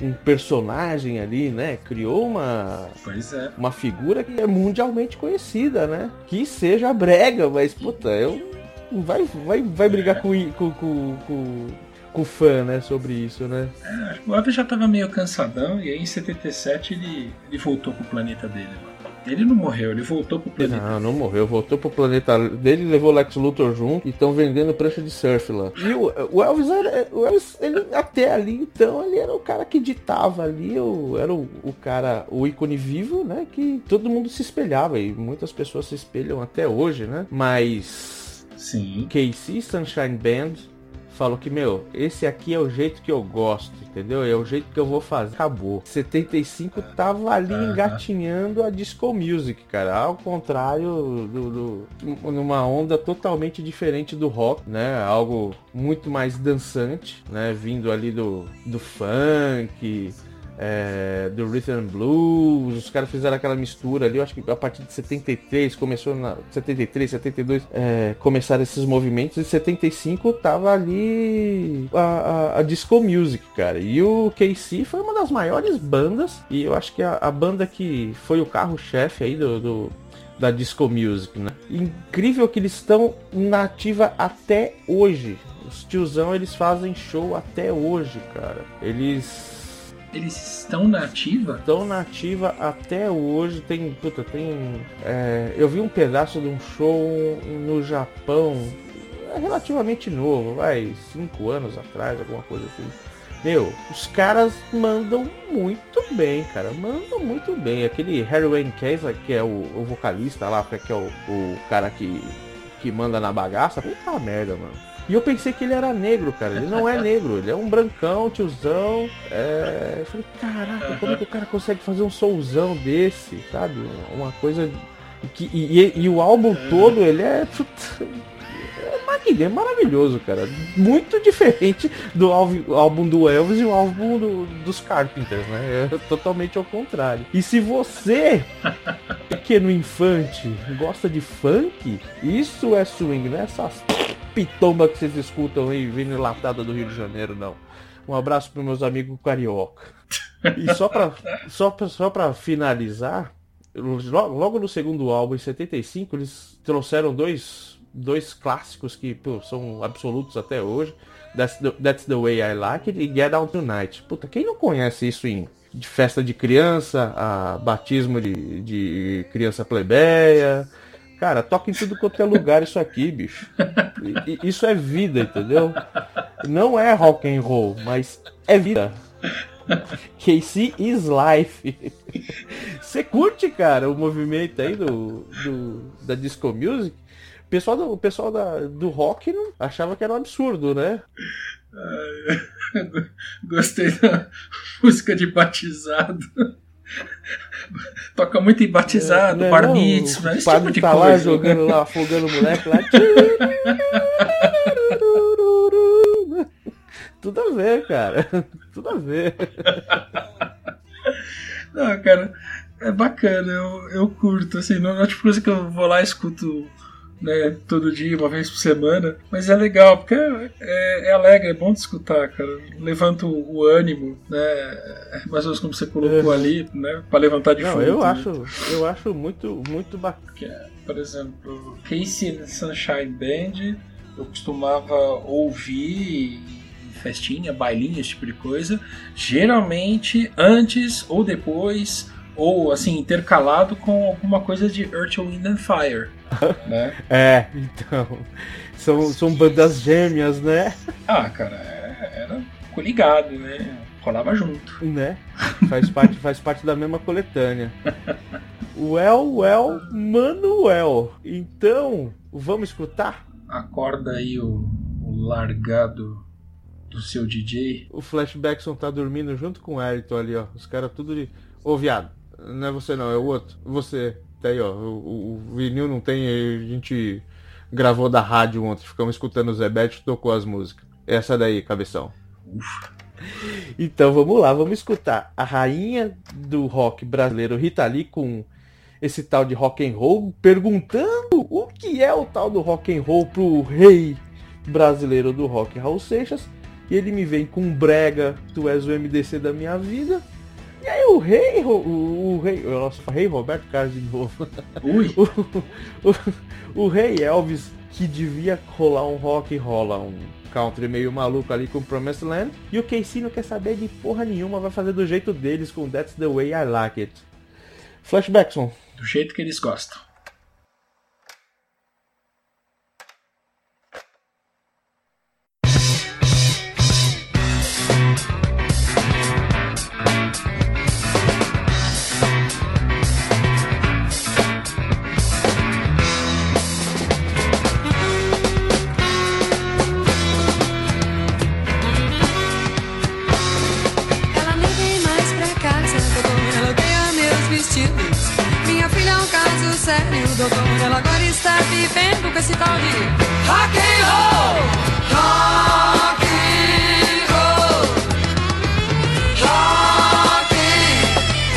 um personagem ali, né? Criou uma. Pois é. Uma figura que é mundialmente conhecida, né? Que seja brega, mas, puta, eu vai, vai, vai brigar com, com, com, com, com o fã, né, sobre isso, né? É, o Elvis já tava meio cansadão e aí em 77 ele, ele voltou pro planeta dele. Ele não morreu, ele voltou pro planeta. Não, não morreu, voltou pro planeta dele, levou Lex Luthor junto e estão vendendo prancha de surf lá. E o, o Elvis era, o Elvis, ele, até ali então, ele era o cara que ditava ali, o, era o, o cara, o ícone vivo, né, que todo mundo se espelhava e muitas pessoas se espelham até hoje, né? Mas Sim. KC Sunshine Band falou que, meu, esse aqui é o jeito que eu gosto, entendeu? É o jeito que eu vou fazer. Acabou. 75 tava ali engatinhando a disco music, cara. Ao contrário do, do, numa onda totalmente diferente do rock, né? Algo muito mais dançante, né? Vindo ali do, do funk, é, do Rhythm Blues, os caras fizeram aquela mistura ali, eu acho que a partir de 73, começou na 73, 72, é, começaram esses movimentos, e 75 tava ali a, a, a, disco music, cara, e o KC foi uma das maiores bandas, e eu acho que a, a banda que foi o carro-chefe aí do, do da disco music, né? Incrível que eles estão na ativa até hoje. Os tiozão, eles fazem show até hoje, cara. Eles eles estão na ativa? Estão na ativa até hoje. Tem. Puta, tem. É, eu vi um pedaço de um show no Japão. É relativamente novo, vai, cinco anos atrás, alguma coisa assim. Meu, os caras mandam muito bem, cara. Mandam muito bem. Aquele Harry Wayne Kaiser, que é o, o vocalista lá, que é o, o cara que, que manda na bagaça. Puta merda, mano. E eu pensei que ele era negro, cara. Ele não é negro, ele é um brancão, tiozão. É... Eu falei, caraca, como é que o cara consegue fazer um souzão desse, sabe? Uma coisa. Que, e, e, e o álbum todo, ele é. É, é maravilhoso, cara. Muito diferente do álbum do Elvis e o álbum do, dos Carpenters, né? É totalmente ao contrário. E se você, pequeno infante, gosta de funk, isso é swing, né? Essas pitomba que vocês escutam aí vindo latada do Rio de Janeiro, não. Um abraço para meus amigos carioca. E só para só só finalizar, logo no segundo álbum, em 75, eles trouxeram dois, dois clássicos que pô, são absolutos até hoje. That's the, That's the Way I Like It e Get Out Tonight. Puta, quem não conhece isso em de festa de criança, a batismo de, de criança plebeia, Cara, toca em tudo quanto é lugar isso aqui, bicho. E, isso é vida, entendeu? Não é rock and roll, mas é vida. Casey is life. Você curte, cara, o movimento aí do, do da disco music? O pessoal do, o pessoal da, do rock não, achava que era um absurdo, né? Gostei da música de batizado. Toca muito em batizado, é, bar mitzvah, esse tipo de tá coisa. lá jogando lá, afogando o moleque lá. Tudo a ver, cara. Tudo a ver. Não, cara, é bacana, eu, eu curto, assim, não é tipo coisa que eu vou lá e escuto né, todo dia, uma vez por semana. Mas é legal, porque é, é, é alegre, é bom de escutar, cara. Levanta o, o ânimo, né? É mais ou menos como você colocou ali, né? Pra levantar de Não, eu acho, eu acho muito, muito bacana. É, por exemplo, Casey Sunshine Band, eu costumava ouvir festinha, bailinha, esse tipo de coisa. Geralmente antes ou depois ou assim intercalado com alguma coisa de Earth, Wind and Fire, né? É, então são, são bandas gêmeas, né? Ah, cara, é, era ficou ligado, né? Rolava junto. Né? Faz parte, faz parte da mesma coletânea. Well, well, Manuel. Então, vamos escutar? Acorda aí o, o largado do seu DJ. O Flashbackson tá dormindo junto com o Ayrton ali, ó. Os caras tudo de. Ô, viado, não é você não, é o outro. Você. Tá aí, ó. O, o vinil não tem. A gente gravou da rádio ontem. Ficamos escutando o Zebete tocou as músicas. Essa daí, cabeção. Ufa. Então vamos lá, vamos escutar a rainha do rock brasileiro Rita Lee com esse tal de rock and roll, perguntando o que é o tal do rock and roll pro rei brasileiro do rock, Raul Seixas. E ele me vem com brega, tu és o MDC da minha vida. E aí o rei, o, o, rei, o rei Roberto Carlos de novo. o, o, o, rei Elvis que devia rolar um rock rola um country meio maluco ali com Promised Land. E o Casey não quer saber de porra nenhuma, vai fazer do jeito deles com That's the Way I Like It. Flashbackson. Do jeito que eles gostam. sério, doutor. Ela agora está vivendo com esse tal de rock and roll. Rock and roll. Rock.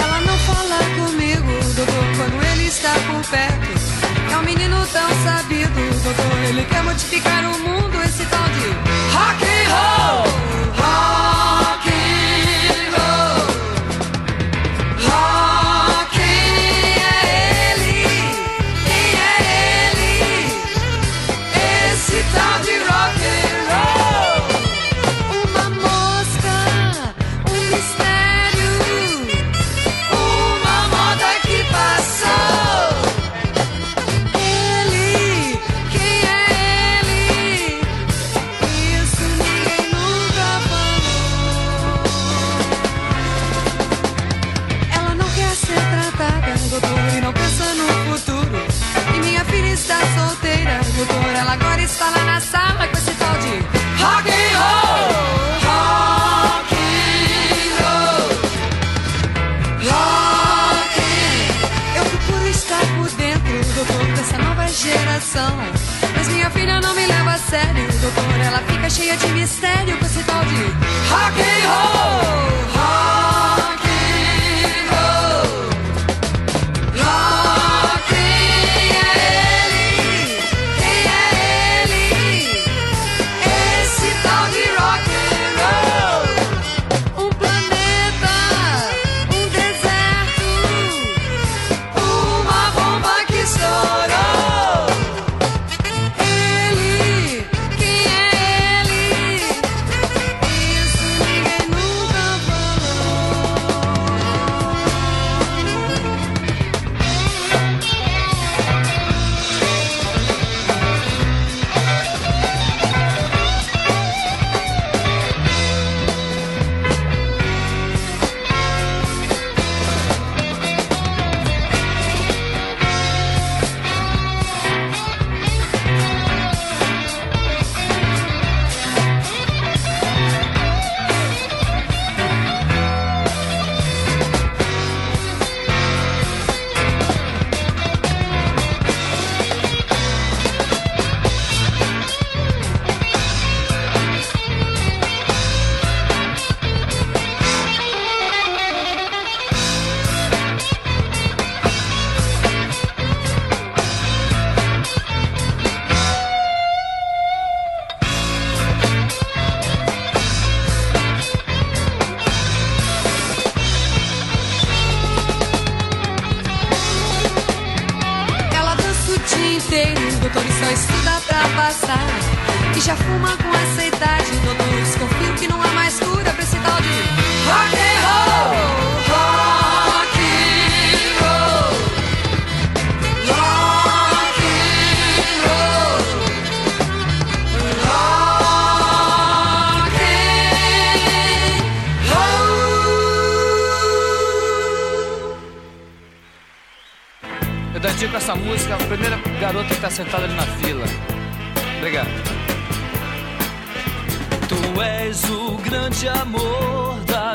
Ela não fala comigo, doutor, quando ele está por perto. É um menino tão sabido, doutor. Ele quer modificar o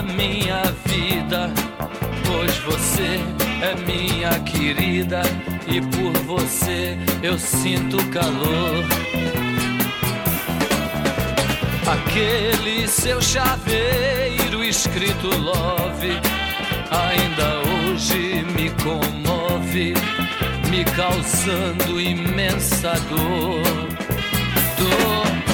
minha vida, pois você é minha querida e por você eu sinto calor. Aquele seu chaveiro escrito love ainda hoje me comove, me causando imensa dor. Dor.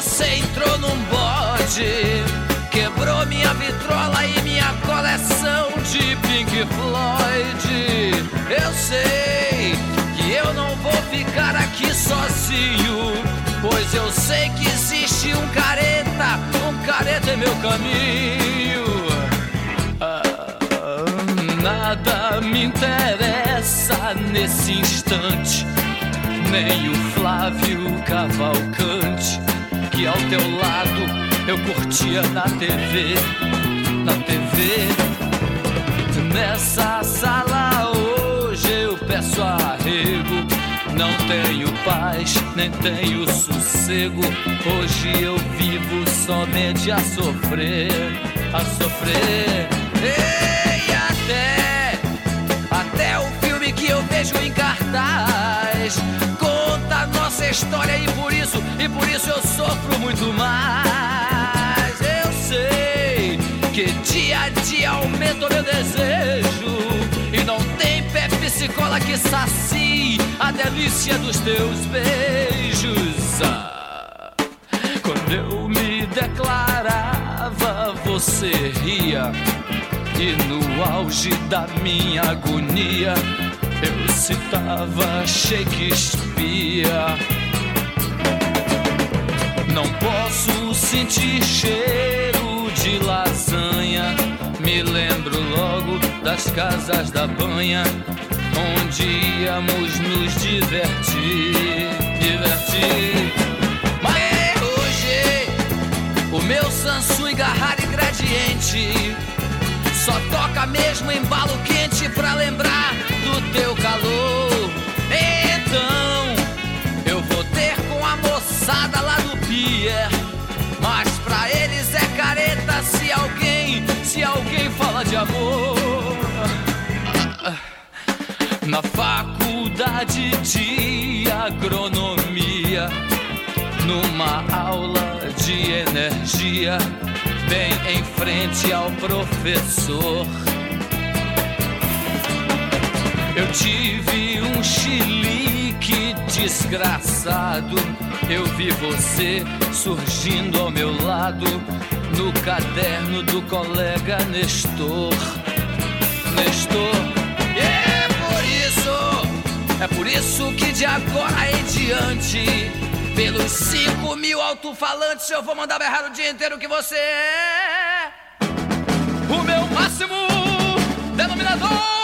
Você entrou num bode, quebrou minha vitrola e minha coleção de Pink Floyd. Eu sei que eu não vou ficar aqui sozinho, pois eu sei que existe um careta, um careta em meu caminho. Ah, nada me interessa nesse instante, nem o Flávio Cavalcante, que ao teu lado eu curtia na TV, na TV. Nessa sala hoje eu peço arrego. Não tenho paz, nem tenho sossego. Hoje eu vivo somente a sofrer, a sofrer. E até, até o filme que eu vejo em cartaz história e por isso, e por isso eu sofro muito mais. Eu sei que dia a dia aumenta o meu desejo e não tem Pepsi Cola que sacie a delícia dos teus beijos. Ah, quando eu me declarava, você ria. E no auge da minha agonia, eu citava Shakespeare. Não posso sentir cheiro de lasanha. Me lembro logo das casas da banha, onde íamos nos divertir, divertir. Mas hoje o meu Samsung Garrari Gradiente só toca mesmo embalo quente pra lembrar do teu calor. Se alguém, se alguém fala de amor. Na faculdade de agronomia, numa aula de energia, bem em frente ao professor. Eu tive um chilique desgraçado. Eu vi você surgindo ao meu lado no caderno do colega Nestor. Nestor, é por isso, é por isso que de agora em diante, pelos cinco mil alto-falantes, eu vou mandar berrar o dia inteiro que você é o meu máximo denominador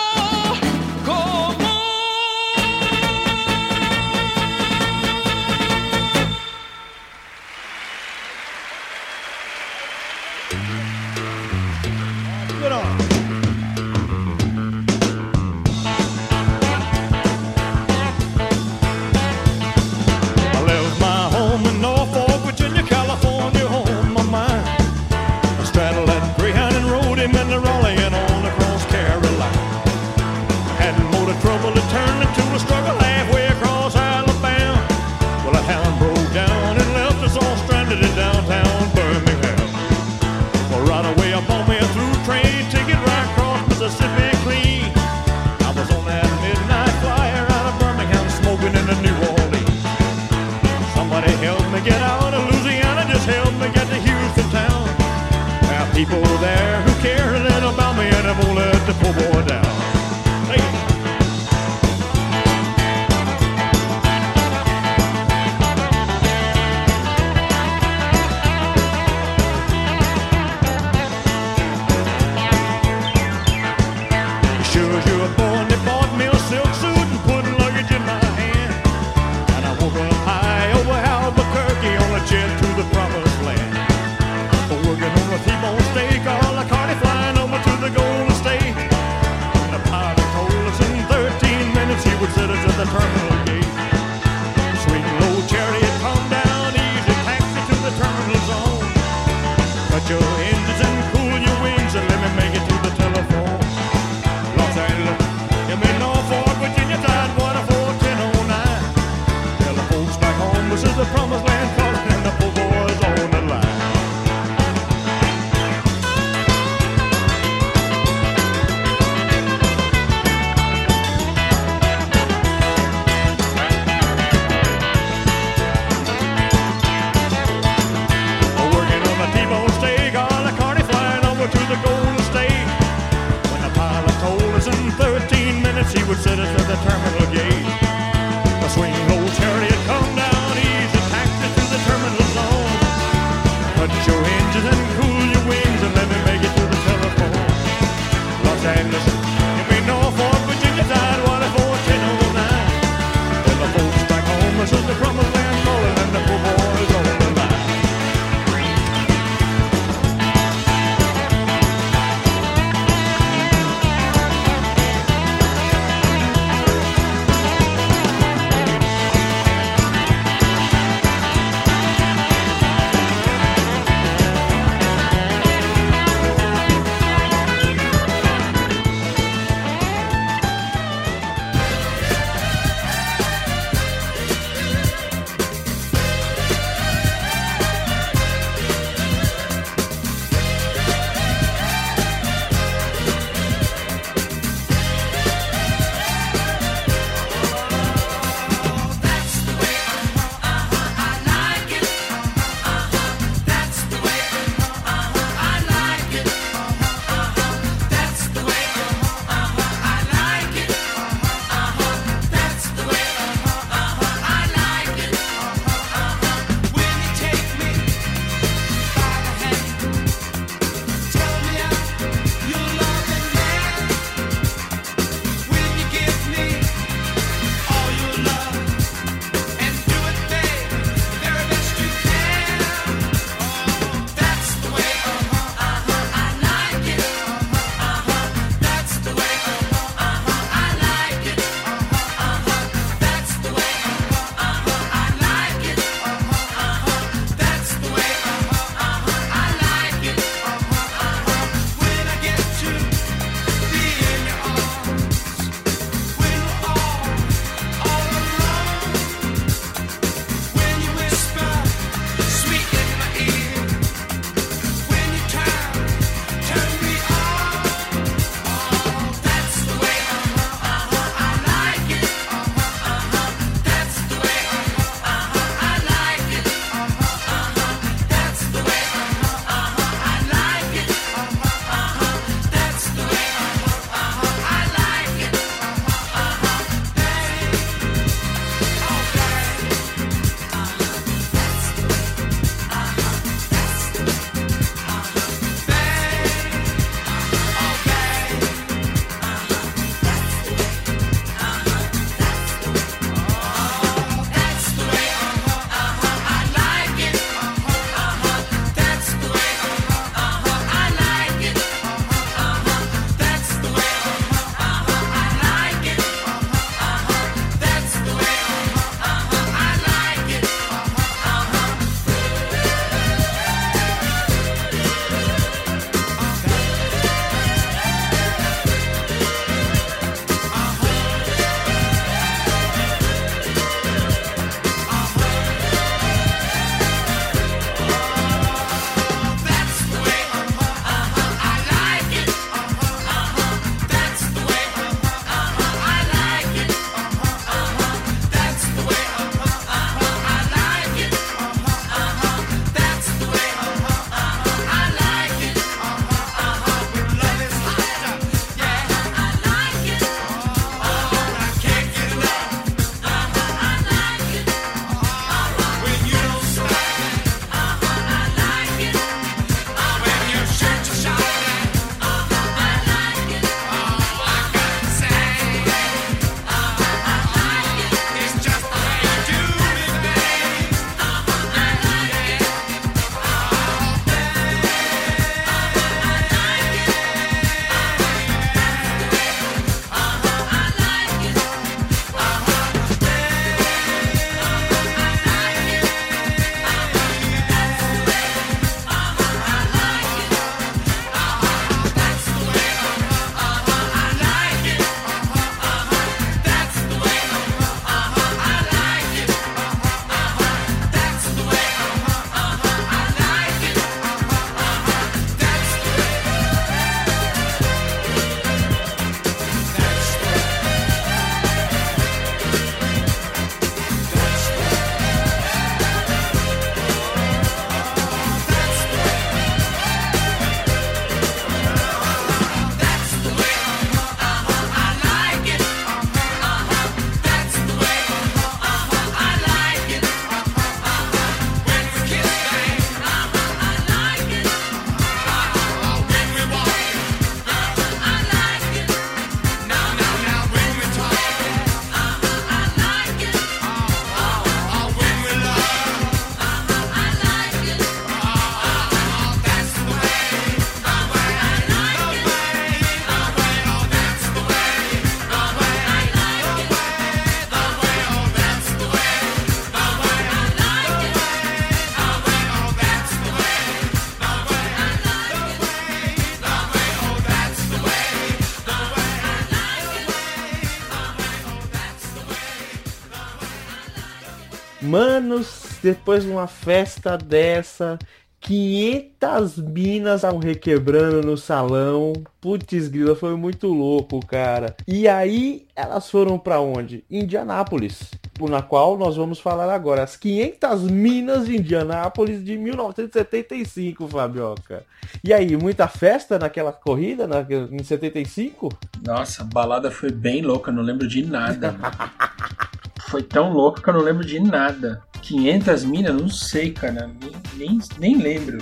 depois de uma festa dessa, 500 minas estavam requebrando no salão. Putz, grila, foi muito louco, cara. E aí, elas foram para onde? Indianápolis, na qual nós vamos falar agora. As 500 minas de Indianápolis de 1975, Fabioca. E aí, muita festa naquela corrida, na, em 75? Nossa, a balada foi bem louca, não lembro de nada. foi tão louco que eu não lembro de nada. 500 minas? Não sei, cara. Nem, nem, nem lembro.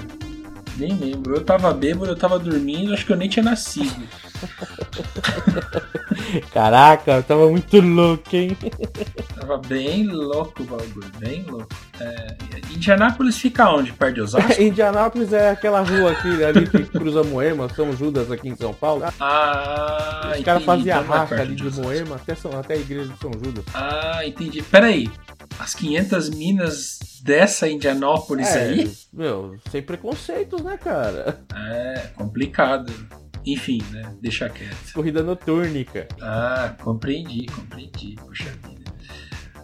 Nem lembro. Eu tava bêbado, eu tava dormindo, acho que eu nem tinha nascido. Caraca, eu tava muito louco, hein? Tava bem louco o bagulho, bem louco. É, Indianápolis fica onde? Perto de Osasco? Indianápolis é aquela rua aqui, ali que cruza Moema, São Judas aqui em São Paulo. Ah, Os caras faziam então é racha ali de, de Moema até, até a igreja de São Judas. Ah, entendi. Peraí, as 500 minas dessa Indianópolis é, aí? Meu, sem preconceitos, né, cara? É, complicado. Enfim, né? Deixa quieto. Corrida notúrnica. Ah, compreendi, compreendi. Puxa vida.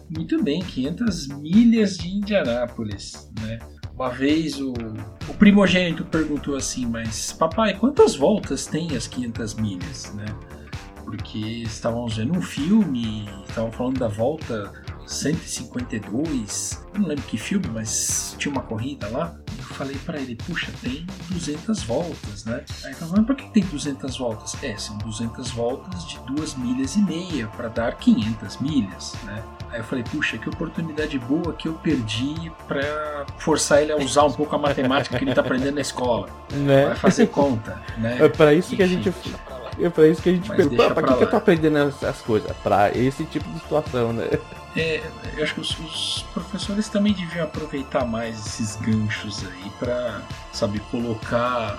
Muito bem, 500 milhas de Indianápolis, né? Uma vez o, o primogênito perguntou assim, mas papai, quantas voltas tem as 500 milhas, né? Porque estávamos vendo um filme, estavam falando da volta 152, não lembro que filme, mas tinha uma corrida lá. Eu falei para ele, puxa, tem 200 voltas, né? Aí ele falou, mas por que tem 200 voltas? É, são 200 voltas de 2 milhas e meia para dar 500 milhas, né? Aí eu falei, puxa, que oportunidade boa que eu perdi para forçar ele a usar um pouco a matemática que ele tá aprendendo na escola. Né? Vai fazer conta, né? É para isso Enfim, que a gente é pra isso que a gente pergunta. Pra, pra que, que eu tô aprendendo essas coisas? Pra esse tipo de situação, né? É, eu acho que os, os, professores também deviam aproveitar mais esses ganchos aí para, sabe, colocar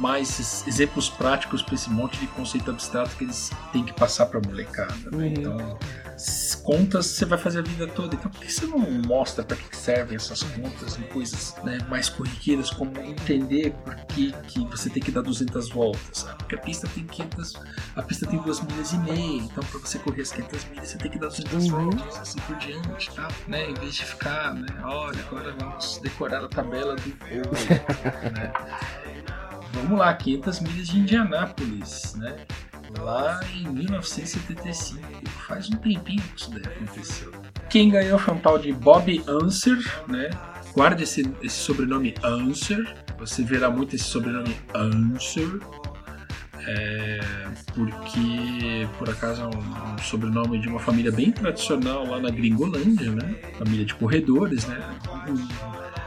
mais exemplos práticos para esse monte de conceito abstrato que eles têm que passar para molecada. Né? Uhum. Então, contas você vai fazer a vida toda. Então por que você não mostra para que servem essas contas em coisas né, mais corriqueiras, como entender por que, que você tem que dar 200 voltas? Porque a pista tem 500, a pista tem 2 milhas e meia, então para você correr as 500 milhas você tem que dar 200 uhum. voltas, assim por diante, tá? Né? Em vez de ficar, né, olha, agora vamos decorar a tabela do voo, né? Vamos lá, 500 milhas de Indianápolis, né? Lá em 1975. Faz um tempinho que isso daí aconteceu. Quem ganhou foi um tal de Bob Anser, né? Guarde esse, esse sobrenome Anser. Você verá muito esse sobrenome Anser. É, porque por acaso é um, um, sobrenome de uma família bem tradicional lá na Gringolândia, né? Família de corredores, né?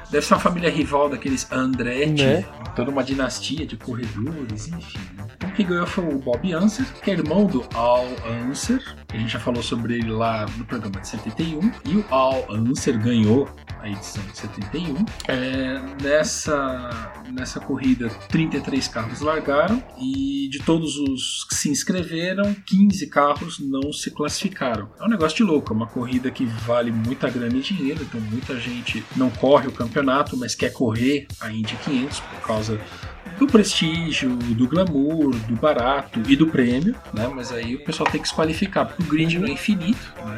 Deve ser uma família rival daqueles Andretti, né? toda uma dinastia de corredores, enfim. Né? O que ganhou foi o Bob Anser, que é irmão do Al Anser. A gente já falou sobre ele lá no programa de 71. E o Al Anser ganhou a edição de 71. É, nessa, nessa corrida, 33 carros largaram e de todos os que se inscreveram, 15 carros não se classificaram. É um negócio de louco, é uma corrida que vale muita grana e dinheiro, então muita gente não corre o campeonato, mas quer correr a Indy 500 por causa do prestígio, do glamour, do barato e do prêmio, né? Mas aí o pessoal tem que se qualificar, porque o grid não é infinito, né?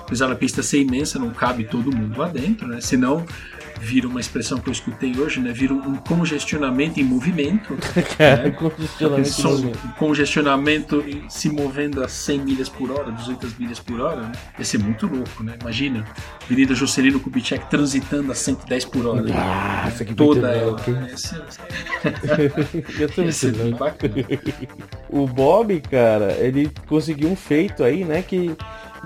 Apesar da pista ser imensa, não cabe todo mundo lá dentro, né? Senão vira uma expressão que eu escutei hoje, né? Vira um congestionamento em movimento. É, né? congestionamento, em movimento. Um congestionamento se movendo a 100 milhas por hora, 200 milhas por hora, né? Ia ser muito louco, né? Imagina, Avenida Juscelino Kubitschek transitando a 110 por hora. Nossa, né? que Toda ela. Ser, ia ser bem bacana. O Bob, cara, ele conseguiu um feito aí, né? Que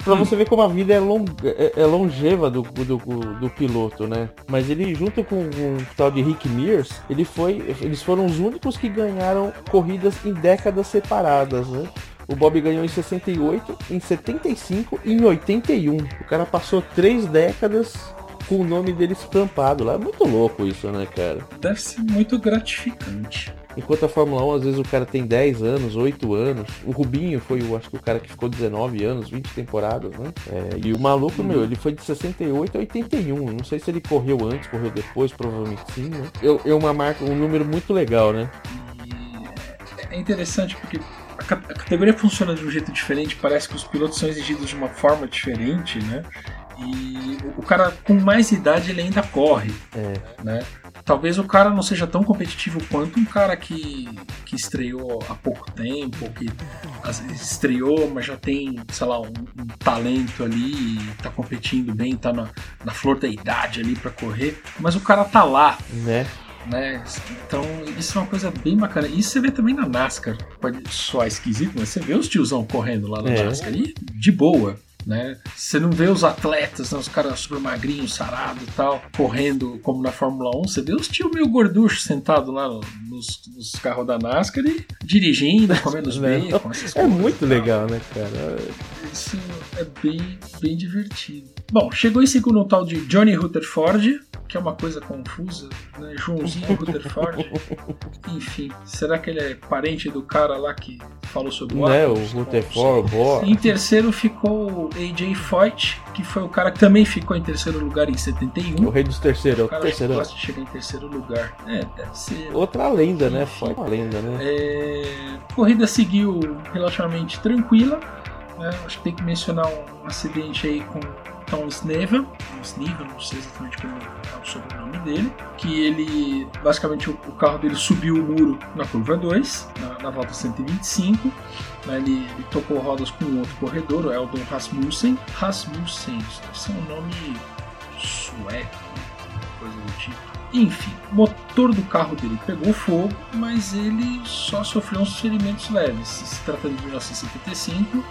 Pra você ver como a vida é, long, é, é longeva do, do, do, piloto, né? Mas ele, junto com o tal de Rick Mears, ele foi, eles foram os únicos que ganharam corridas em décadas separadas, né? O Bob ganhou em 68, em 75 e em 81. O cara passou três décadas com o nome dele estampado lá. É muito louco isso, né, cara? Deve ser muito gratificante. Enquanto a Fórmula 1, às vezes o cara tem 10 anos, 8 anos. O Rubinho foi, eu acho que o cara que ficou 19 anos, 20 temporadas, né? É, e o maluco, meu, ele foi de 68 a 81. Não sei se ele correu antes, correu depois, provavelmente sim, né? É uma marca, um número muito legal, né? É interessante porque a categoria funciona de um jeito diferente, parece que os pilotos são exigidos de uma forma diferente, né? E o cara com mais idade ele ainda corre, É. né? Talvez o cara não seja tão competitivo quanto um cara que, que estreou há pouco tempo, que estreou, mas já tem, sei lá, um, um talento ali, e tá competindo bem, tá na, na flor da idade ali pra correr, mas o cara tá lá, Né? né? Então, isso é uma coisa bem bacana. Isso você vê também na NASCAR. Pode soar esquisito, mas você vê os tiozão correndo lá na É. NASCAR e de boa. Né? Você não vê os atletas, né, os caras super magrinhos, sarados e tal, correndo como na Fórmula 1. Você vê os tios meio gorduchos sentados lá no- nos, nos carros da NASCAR e dirigindo, comendo os bacon, É muito legal, né, cara? Isso é bem, bem divertido. Bom, chegou em segundo um tal de Johnny Rutherford, que é uma coisa confusa, né? Joãozinho Rutherford. Enfim, será que ele é parente do cara lá que falou sobre o Né, o Atlas? Rutherford, o Bohr. Em terceiro ficou o AJ Foyt, que foi o cara que também ficou em terceiro lugar em 71. O rei dos terceiros, é O o cara terceiro. gosta de chegar em terceiro lugar. É, deve ser. Outra lenda, né? Enfim. Foi uma lenda, né? É, a corrida seguiu relativamente tranquila. né? Acho que tem que mencionar um acidente aí com Tom Sneva, Tom Sneva, não sei exatamente como é o sobrenome dele, que ele, basicamente, o, o carro dele subiu o muro na curva 2, na, na volta 125, né? ele, ele tocou rodas com outro corredor, o Eldon Rasmussen. Rasmussen, isso deve ser um nome sueco, coisa do tipo. Enfim, o motor do carro dele pegou fogo, mas ele só sofreu uns ferimentos leves. Se tratando de 1975,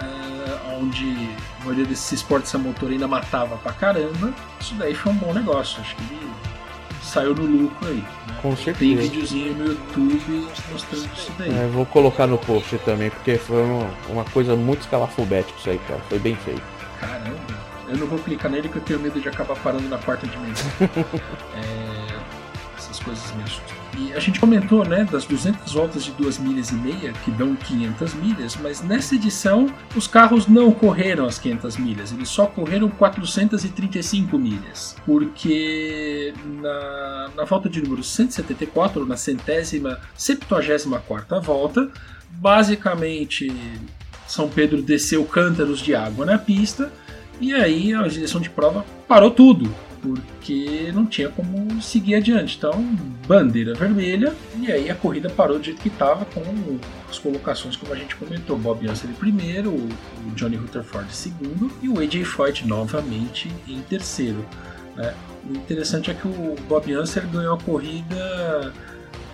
eh, onde a maioria desses esportes a motor ainda matava pra caramba, isso daí foi um bom negócio. Acho que ele saiu no lucro aí. né? Com Tem certeza. videozinho no YouTube mostrando isso daí. É, vou colocar no post também, porque foi uma, uma coisa muito escalafobética isso aí, cara. Foi bem feito. Caramba, eu não vou clicar nele que eu tenho medo de acabar parando na quarta dimensão. É, essas coisas me assustam. E a gente comentou, né, das 200 voltas de 2 milhas e meia, que dão 500 milhas, mas nessa edição os carros não correram as 500 milhas, eles só correram 435 milhas, porque na, na volta de número 174, ou na centésima, 74 volta, basicamente São Pedro desceu cântaros de água na pista e aí a direção de prova parou tudo, porque não tinha como seguir adiante. Então, bandeira vermelha, e aí a corrida parou do jeito que estava, com as colocações como a gente comentou: Bob Ansel em primeiro, o Johnny Rutherford em segundo e o AJ Foyt novamente em terceiro. né? O interessante é que o Bob Ansel ganhou a corrida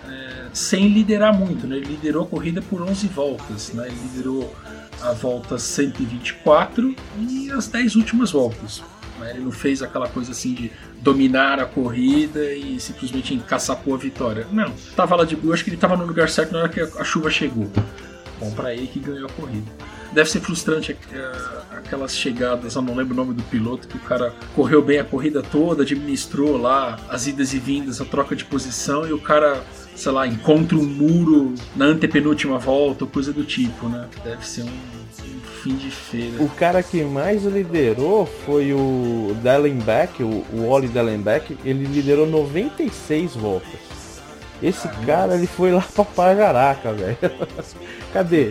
é, sem liderar muito, né? ele liderou a corrida por 11 voltas, né? ele liderou a volta 124 e as 10 últimas voltas. Né? Ele não fez aquela coisa assim de dominar a corrida e simplesmente encaçapou a vitória. Não, tava lá de boa, acho que ele tava no lugar certo na hora que a chuva chegou. Bom pra ele que ganhou a corrida. Deve ser frustrante eh, aquelas chegadas, eu não lembro o nome do piloto, que o cara correu bem a corrida toda, administrou lá as idas e vindas, a troca de posição, e o cara, sei lá, encontra um muro na antepenúltima volta, ou coisa do tipo, né? Deve ser um fim de feira. O cara que mais liderou foi o Dellenbeck, o, o Wally Dellenbeck. Ele liderou 96 voltas. Esse cara, ele foi lá pra Pajaraca, velho. Cadê?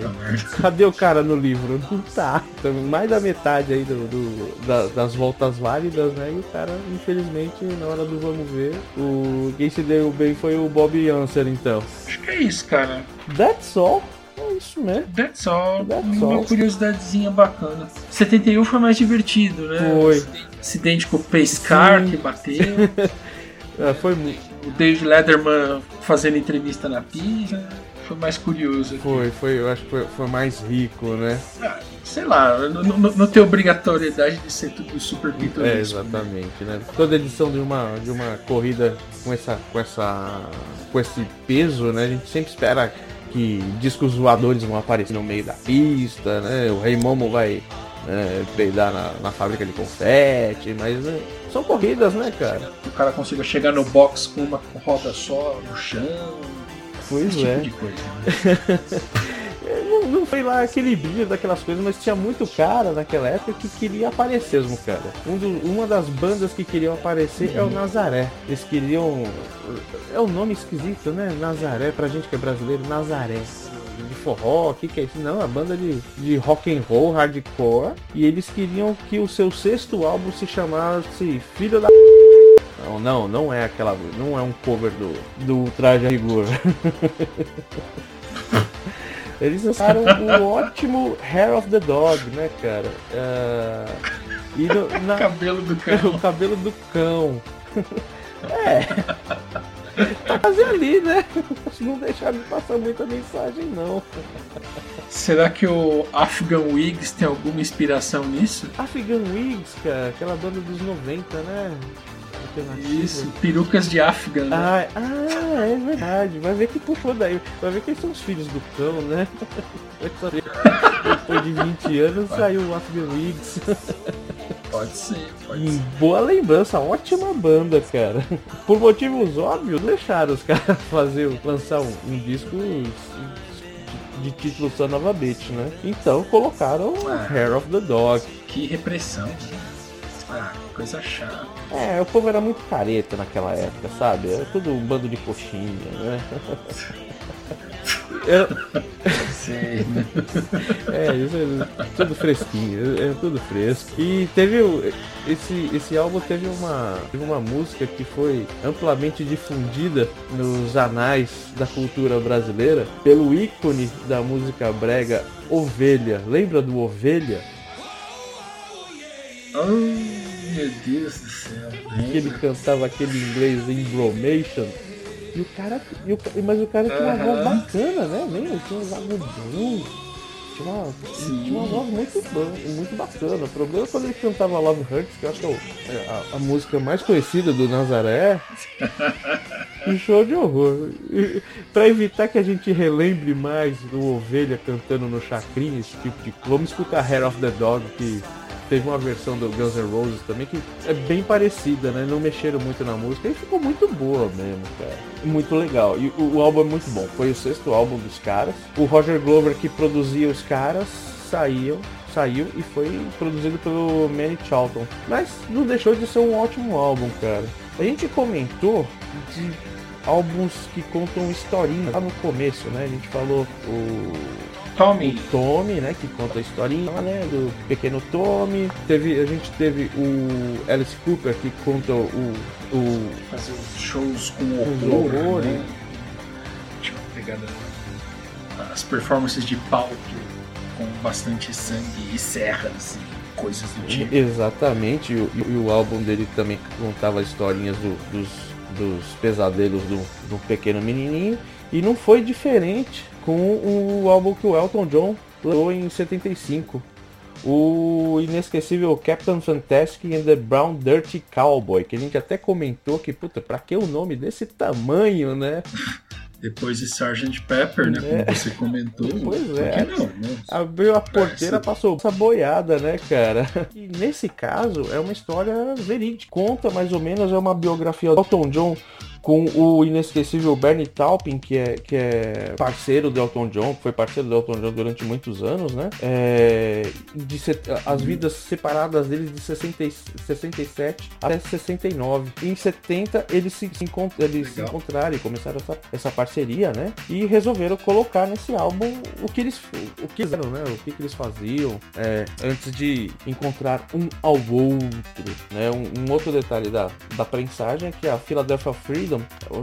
Cadê o cara no livro? Não tá. Então, Mais da metade aí do, do- da- das voltas válidas, né? E o cara, infelizmente, na hora do vamos ver, o quem se deu bem foi o Bob Answer, então. Acho que é isso, cara. That's all. É isso mesmo. That's all. That's Uma all. curiosidadezinha bacana. 71 foi mais divertido, né? Foi. Acidente com o Pescar Sim. que bateu. É, foi muito. o David Letterman fazendo entrevista na pista. Foi mais curioso. aqui. Foi, foi, eu acho que foi, foi mais rico, né? Ah, sei lá, não, não, não tem obrigatoriedade de ser tudo super pitoresco. É, né? exatamente, né? Toda edição de uma, de uma corrida com essa, com essa, com esse peso, né? A gente sempre espera que discos voadores vão aparecer no meio da pista, né? O Rei Momo vai né, peidar na, na fábrica de confete, mas né, são corridas, né, cara? Que o cara consiga chegar no box com uma roda só no chão. Pois Esse tipo Não, não foi lá aquele brilho daquelas coisas, mas tinha muito cara naquela época que queria aparecer mesmo, cara. Um do- uma das bandas que queriam aparecer é o Nazaré. Eles queriam. É um nome esquisito, né? Nazaré, pra gente que é brasileiro, Nazaré. de forró, o que, que é isso? Não, é uma banda de, de rock and roll, hardcore. E eles queriam que o seu sexto álbum se chamasse Filho da não, não, não é aquela. Não é um cover do, do Traje a Rigor. Eles lançaram o ótimo Hair of the Dog, né, cara? Uh, e no, na, cabelo do cão. o cabelo do cão. É. Quase ali, né? Não deixaram de passar muita mensagem, não. Será que o Afghan Wigs tem alguma inspiração nisso? Afghan Wigs, cara, aquela banda dos 90, né? Isso, perucas de Afghan. Né? Ah, ah, é verdade. Vai ver que puxou daí. Vai ver que eles são os filhos do cão, né? Depois de 20 anos Vai. saiu o Afghan Wigs. Pode ser, pode ser. Boa lembrança, ótima banda, cara. Por motivos óbvios, deixaram os caras fazer, lançar um, um disco de título só Nova Beat, né? Então colocaram ah, Hair of the Dog. Que repressão. Ah, coisa chata. É, o povo era muito careta naquela época, sabe? Era tudo um bando de coxinha, né? Eu... Sim. É, isso é tudo fresquinho, é tudo fresco. E teve esse, esse álbum teve uma, teve uma música que foi amplamente difundida nos anais da cultura brasileira pelo ícone da música brega Ovelha. Lembra do Ovelha? Oh, meu Deus do céu. Que ele cantava aquele inglês em Bromation. E o cara. E o, mas o cara tinha uma voz bacana, né? Nem tinha um agudão. Tinha uma, tinha uma voz muito, muito bacana. O problema é quando ele cantava Love Hurts, que eu acho que é, é a, a música mais conhecida do Nazaré. um show de horror. Pra evitar que a gente relembre mais do Ovelha cantando no Chacrinha, esse tipo de. Vamos escutar Hair of the Dog, que Teve uma versão do Guns N' Roses também que é bem parecida, né? Não mexeram muito na música e ficou muito boa mesmo, cara. Muito legal. E o, o álbum é muito bom. Foi o sexto álbum dos caras. O Roger Glover que produzia os caras saiu, saiu e foi produzido pelo Manny Charlton. Mas não deixou de ser um ótimo álbum, cara. A gente comentou de álbuns que contam historinha lá no começo, né? A gente falou o Tommy. Tommy, né? Que conta a historinha, né? Do pequeno Tommy. Teve, a gente teve o Alice Cooper que conta o. o Fazer shows com horror. horror né? Tipo, pegada as performances de palco com bastante sangue e serras e coisas do tipo. Exatamente. E, e o álbum dele também contava historinhas do, dos, dos pesadelos do, do pequeno menininho. E não foi diferente com o álbum que o Elton John lançou em 75. O inesquecível Captain Fantastic and the Brown Dirty Cowboy, que a gente até comentou que, puta, pra que o nome desse tamanho, né? Depois de Sgt. Pepper, né? É. Como você comentou. Pois é. Não, né? Abriu a porteira, passou essa boiada, né, cara? E nesse caso é uma história verídica. Conta mais ou menos, é uma biografia do Elton John com o inesquecível Bernie Taupin, que é, que é parceiro do Elton John, foi parceiro do Elton John durante muitos anos, né? É, de, as vidas separadas deles de 60, 67 até 69. E em 70 eles se, se, encont eles se encontraram e começaram essa, essa parceria, né? E resolveram colocar nesse álbum o que eles o que fizeram, né? O que, que eles faziam é, antes de encontrar um ao outro, né? Um, um outro detalhe da, da prensagem é que a Philadelphia Freedom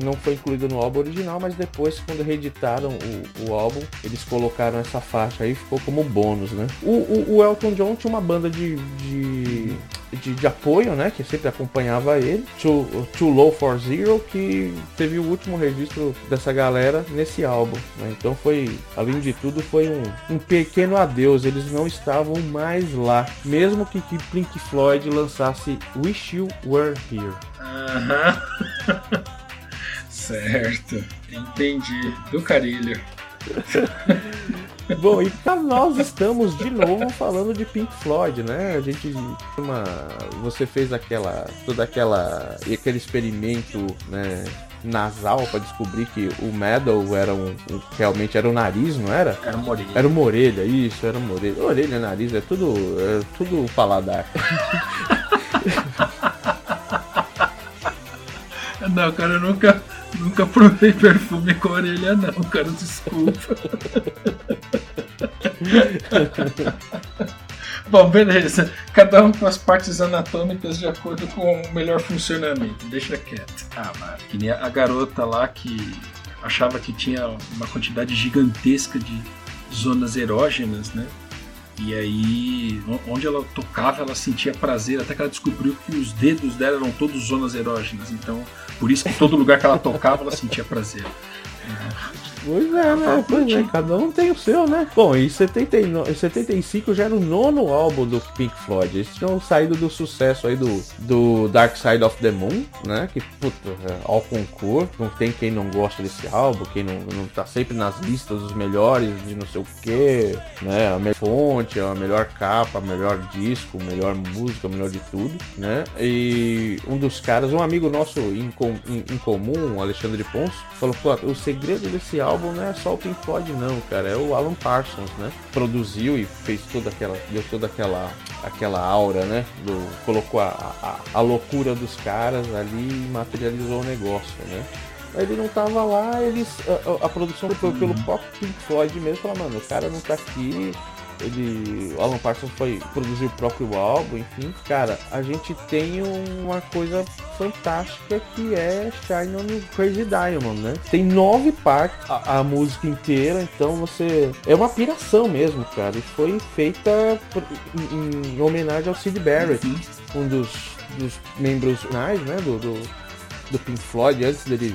Não foi incluída no álbum original, mas depois, quando reeditaram o, o álbum, eles colocaram essa faixa aí ficou como bônus, né? O, o, o Elton John tinha uma banda de, de, de, de, apoio, né? Que sempre acompanhava ele, Too, Too Low for Zero, que teve o último registro dessa galera nesse álbum. Né? Então foi, além de tudo, foi um, um pequeno adeus. Eles não estavam mais lá, mesmo que, que Pink Floyd lançasse Wish You Were Here. Aham. Certo, entendi. Do carilho. Bom, e nós estamos de novo falando de Pink Floyd, né? A gente uma, você fez aquela toda aquela aquele experimento, né, nasal para descobrir que o Metal era um, um, realmente era o nariz, não era? Era uma orelha. Era uma orelha, isso, era uma orelha. Orelha, nariz, é tudo é tudo paladar. não, cara, eu nunca Nunca provei perfume com orelha, não, cara, desculpa. Bom, beleza. Cada um com as partes anatômicas de acordo com o melhor funcionamento. Deixa quieto. Ah, que nem a garota lá que achava que tinha uma quantidade gigantesca de zonas erógenas, né? E aí, onde ela tocava, ela sentia prazer, até que ela descobriu que os dedos dela eram todos zonas erógenas. Então, por isso que todo lugar que ela tocava, ela sentia prazer. Pois é, né? Pois é, cada um tem o seu, né? Bom, e 79, 75 já era o nono álbum do Pink Floyd. Eles tinham saído do sucesso aí do, do Dark Side of the Moon, né? Que, puta, é, ao concurso, não tem quem não gosta desse álbum, quem não, não tá sempre nas listas dos melhores de não sei o que, né? A melhor fonte, a melhor capa, a melhor disco, a melhor música, a melhor de tudo, né? E um dos caras, um amigo nosso em, com, em, em comum, Alexandre Ponce, falou, pô, o segredo desse álbum álbum não é só o Pink Floyd não, cara, é o Alan Parsons, né? Produziu e fez toda aquela, deu toda aquela, aquela aura, né? Do, colocou a, a, a loucura dos caras ali e materializou o negócio, né? Ele não tava lá, eles a, a produção foi pelo próprio Pink Floyd mesmo, falou, mano, o cara não tá aqui, ele o Alan Parsons foi produzir o próprio álbum, enfim. Cara, a gente tem uma coisa fantástica que é Shine on Crazy Diamond, né? Tem nove partes a, a, música inteira, então você é uma piração mesmo, cara. E foi feita por, em, em, homenagem ao Sid Barrett, uhum. um dos, dos membros né, do, do, do Pink Floyd, antes dele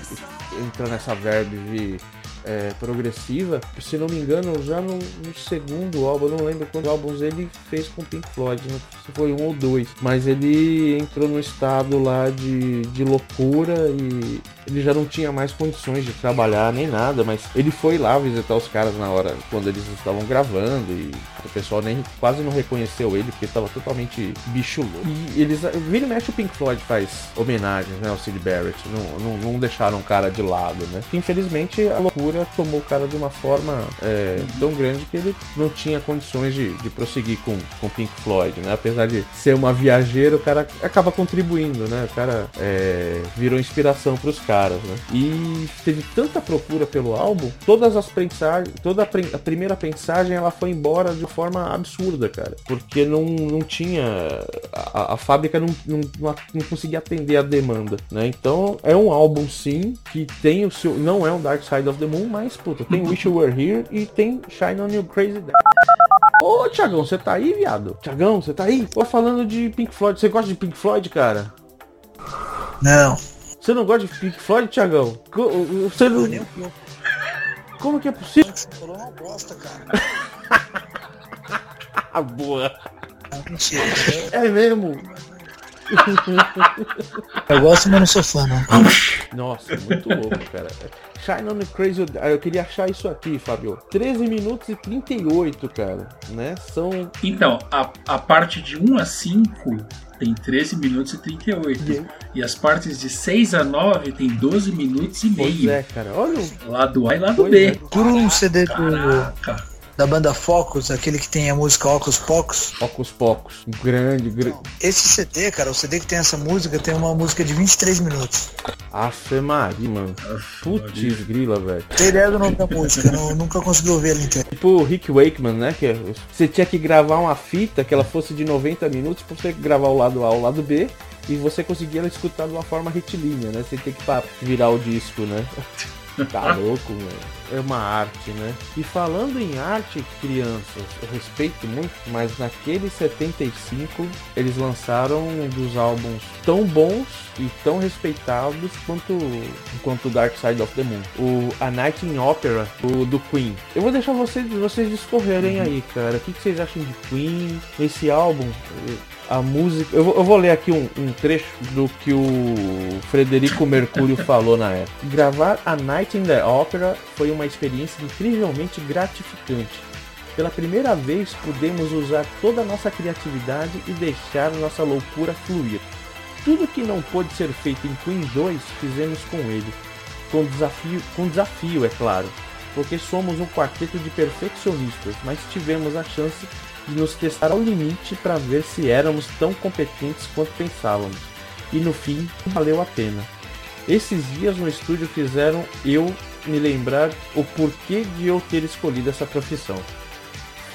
entrar nessa verve é, progressiva. Se não me engano, já no, no, segundo álbum, não lembro quantos álbuns ele fez com Pink Floyd, né? se foi um ou dois. Mas ele entrou no estado lá de, de loucura e ele já não tinha mais condições de trabalhar nem nada, mas ele foi lá visitar os caras na hora quando eles estavam gravando e o pessoal nem quase não reconheceu ele porque estava totalmente bicho louco. E eles vira e mexe o Pink Floyd faz homenagens né, ao Sid Barrett, não, não, não deixaram o cara de lado, né? Infelizmente a loucura tomou o cara de uma forma é, tão grande que ele não tinha condições de, de prosseguir com com Pink Floyd, né? Apesar de ser uma viajeira, o cara acaba contribuindo, né? O cara é, virou inspiração para os caras né? E teve tanta procura pelo álbum, todas as pensagens, toda a, a, primeira pensagem ela foi embora de forma absurda, cara, porque não, não tinha a, a fábrica não, não, não, conseguia atender a demanda, né? Então é um álbum sim que tem o seu, não é um Dark Side of the Moon, mas puta, tem Wish You Were Here e tem Shine on You Crazy Day. Ô, Tiagão, você tá aí, viado? Tiagão, você tá aí? Tô falando de Pink Floyd. Você gosta de Pink Floyd, cara? Não. Você não gosta de Pink Floyd, Thiagão? Você não... Como que é possível? Você falou uma bosta, cara. Boa. Mentira. É mesmo? Eu gosto, mas não sou fã, não. Nossa, muito louco, cara. Shine on the Crazy. Eu queria achar isso aqui, Fabio. 13 minutos e 38, cara. Né? São. Então, a, a parte de 1 a 5 tem 13 minutos e 38. E, e as partes de 6 a 9 tem 12 minutos e meio. Pois é, cara. Olha o... Lado A e lado pois B. É. Por um CD do da banda Focus, aquele que tem a música Ocus Pocus. Ocus Pocus, grande, grande. Esse CD, cara, o CD que tem essa música tem uma música de 23 minutos. Afe Maria, mano. Putz, grila, velho. Tem ideia do nome da música, não, nunca consegui ouvir ela inteira. Tipo o Rick Wakeman, né? Que você tinha que gravar uma fita que ela fosse de 90 minutos pra você gravar o lado A o lado B e você conseguia escutar de uma forma retilínea, né? Você tem que virar o disco, né? Tá louco, velho. É uma arte, né? E falando em arte, crianças, eu respeito muito, mas naquele 75 eles lançaram um dos álbuns tão bons e tão respeitados quanto quanto Dark Side of the Moon. O A Night in Opera, o do Queen. Eu vou deixar vocês vocês discorrerem uhum. aí, cara. O que, que vocês acham de Queen? Esse álbum, a música. Eu vou, eu vou ler aqui um, um, trecho do que o Frederico Mercúrio falou na época. Gravar A Night in the Opera foi uma experiência incrivelmente gratificante. Pela primeira vez pudemos usar toda a nossa criatividade e deixar nossa loucura fluir. Tudo que não pôde ser feito em Queen 2 fizemos com ele. Com desafio, com desafio, é claro, porque somos um quarteto de perfeccionistas, mas tivemos a chance de nos testar ao limite para ver se éramos tão competentes quanto pensávamos. E no fim, valeu a pena. Esses dias no estúdio fizeram eu me lembrar o porquê de eu ter escolhido essa profissão.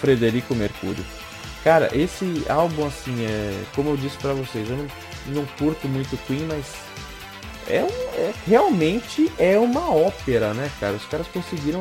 Frederico Mercúrio. Cara, esse álbum, assim, é. Como eu disse para vocês, eu não, não curto muito Queen, mas é, é, realmente é uma ópera, né, cara? Os caras conseguiram.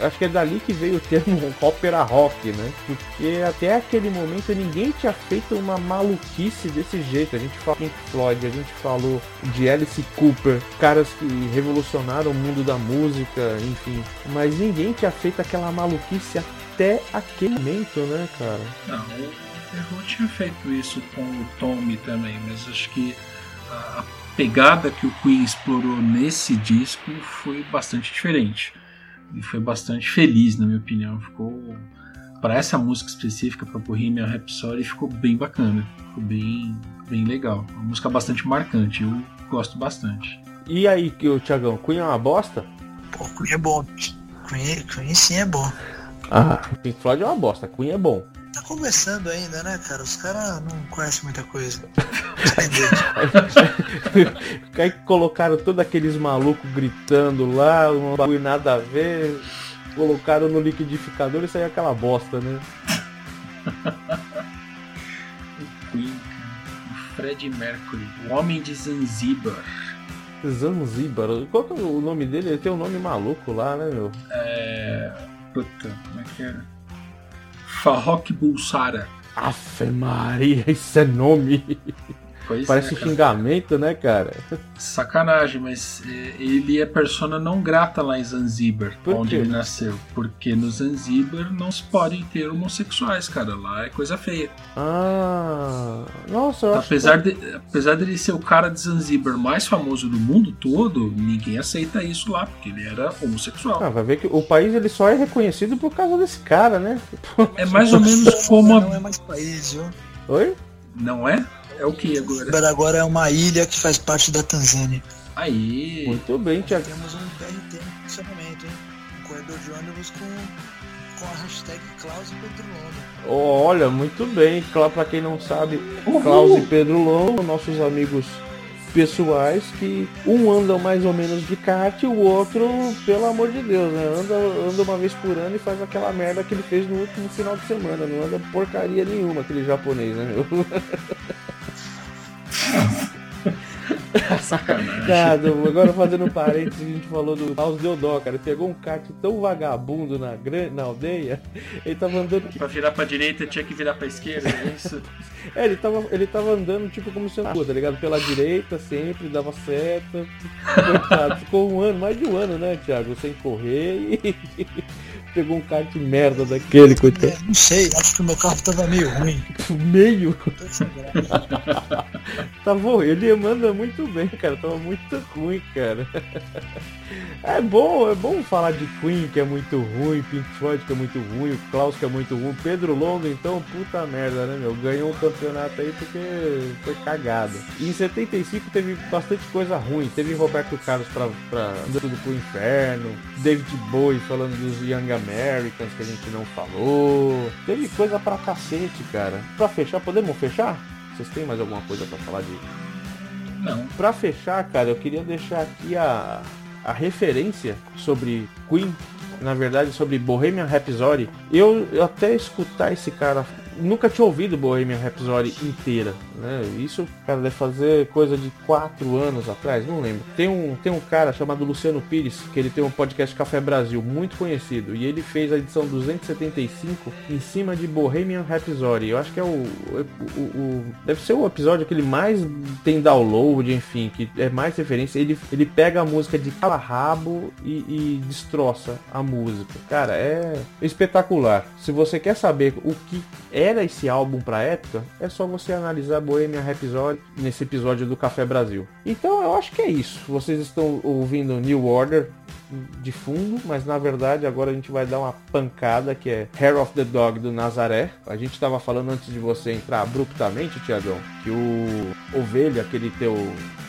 Acho que é dali que veio o termo ópera rock, né? Porque até aquele momento ninguém tinha feito uma maluquice desse jeito. A gente falou Pink Floyd, a gente falou de Alice Cooper, caras que revolucionaram o mundo da música, enfim. Mas ninguém tinha feito aquela maluquice até aquele momento, né, cara? Não, o Terror tinha feito isso com o Tommy também, mas acho que a pegada que o Queen explorou nesse disco foi bastante diferente. E foi bastante feliz, na minha opinião. Ficou. Para essa música específica, para Bohemian Rhapsody, ficou bem bacana. Ficou bem, bem legal. Uma música bastante marcante. Eu gosto bastante. E aí, o Thiagão, Queen é uma bosta? Pô, Queen é bom. Queen, Queen sim é bom. Ah, Pink Floyd é uma bosta. Queen é bom tá começando ainda, né, cara? Os caras não conhecem muita coisa. Aí colocaram todos aqueles malucos gritando lá, um bagulho nada a ver. Colocaram no liquidificador e saiu aquela bosta, né? o Queen, o Fred Mercury, o Homem de Zanzibar. Zanzibar? Qual é o nome dele? Ele tem um nome maluco lá, né, meu? É. Puta, como é que era? Farrokh Bulsara. Afe Maria, isso é nome. Pois Parece é, xingamento, né, cara? Sacanagem, mas é, ele é persona não grata lá em Zanzibar, onde ele nasceu. Porque no Zanzibar não se podem ter homossexuais, cara. Lá é coisa feia. Ah, nossa, eu apesar que... de, apesar dele ser o cara de Zanzibar mais famoso do mundo todo, ninguém aceita isso lá, porque ele era homossexual. Ah, vai ver que o país ele só é reconhecido por causa desse cara, né? É mais ou menos como. Não é mais país, viu? Oi? Não é? É o que agora? Agora, agora é uma ilha que faz parte da Tanzânia. Aí. Muito bem, Tiago. Temos um BRT em funcionamento, hein? Um corredor de ônibus com, com a hashtag Klaus e Pedro Longo. Olha, muito bem. Claro, pra quem não sabe, Uhul. Klaus e Pedro Longo, nossos amigos pessoais que um anda mais ou menos de kart e o outro, pelo amor de Deus, né? Anda, anda uma vez por ano e faz aquela merda que ele fez no último final de semana. Não anda porcaria nenhuma aquele japonês, né, meu? Sacanagem. Cara, agora fazendo um parênteses, a gente falou do Klaus Deodó, cara. Ele pegou um kart tão vagabundo na, na aldeia, ele tava andando. Pra virar pra direita tinha que virar pra esquerda, é isso? é, ele tava, ele tava andando tipo como se rua, tá ligado? Pela direita sempre, dava seta. Coitado, ficou um ano, mais de um ano, né, Thiago? Sem correr e pegou um kart de merda daquele, coitado. É, não sei, acho que o meu carro tava meio ruim. meio? tá bom, ele manda muito bem, cara. Tava muito ruim, cara. É bom, é bom falar de Queen, que é muito ruim, Pink Floyd, que é muito ruim, o Klaus, que é muito ruim, Pedro Longo, então, puta merda, né, meu? Ganhou um campeonato aí porque foi cagado. E em 75 teve bastante coisa ruim. Teve Roberto Carlos pra, pra tudo pro inferno, David Bowie falando dos Young Americans que a gente não falou. Teve coisa pra cacete, cara. Pra fechar, podemos fechar? Vocês têm mais alguma coisa para falar de. Não. Pra fechar, cara, eu queria deixar aqui a, a referência sobre Queen, na verdade sobre Bohemian Rhapsody. Eu, eu até escutar esse cara nunca tinha ouvido Bohemian Rhapsody inteira, né? Isso, cara, deve fazer coisa de quatro anos atrás, não lembro. Tem um, tem um cara chamado Luciano Pires, que ele tem um podcast Café Brasil, muito conhecido, e ele fez a edição 275 em cima de Bohemian Rhapsody. Eu acho que é o, o, o deve ser o episódio que ele mais tem download, enfim, que é mais referência. Ele, ele pega a música de cala rabo e, e destroça a música. Cara, é espetacular. Se você quer saber o que era esse álbum pra época, é só você analisar Bohemian Rhapsody nesse episódio do Café Brasil. Então eu acho que é isso. Vocês estão ouvindo New Order de fundo, mas na verdade agora a gente vai dar uma pancada que é Hair of the Dog do Nazaré. A gente estava falando antes de você entrar abruptamente, Tiagão, que o Ovelha, aquele teu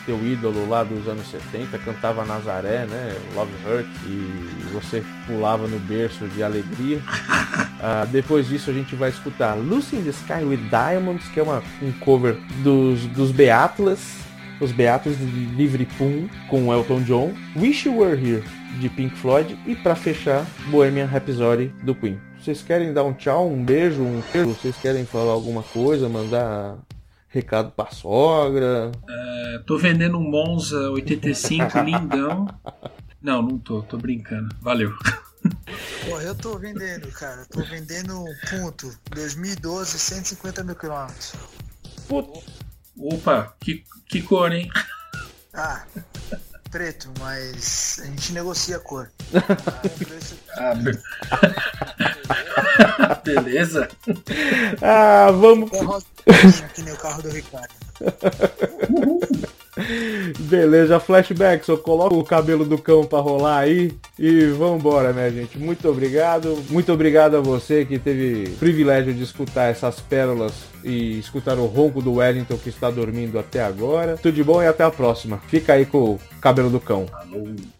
teu ídolo lá dos anos 70, cantava Nazaré, né? Love Hurt, e você pulava no berço de alegria. Uh, depois disso a gente vai escutar Lucy in the Sky with Diamonds, que é uma, um cover dos, dos Beatles. Os Beatos de Liverpool com Elton John, Wish You Were Here de Pink Floyd e para fechar Bohemian Rhapsody do Queen. Vocês querem dar um tchau, um beijo, um beijo? Vocês querem falar alguma coisa, mandar recado pra sogra? É, tô vendendo um Monza 85 lindão. Não, não tô, tô brincando. Valeu. Porra, eu tô vendendo, cara. Tô vendendo um ponto 2012, 150 mil quilômetros. Puta, Opa, que, que cor, hein? Ah, preto, mas a gente negocia a cor. Ah, o preço- Ah, be- Beleza? ah, vamos. é rosa, que nem o carro do Ricardo. Beleza, flashback, eu coloco o cabelo do cão pra rolar aí e vambora, minha gente. Muito obrigado. Muito obrigado a você que teve privilégio de escutar essas pérolas e escutar o ronco do Wellington que está dormindo até agora. Tudo de bom e até a próxima. Fica aí com o cabelo do cão. Alô.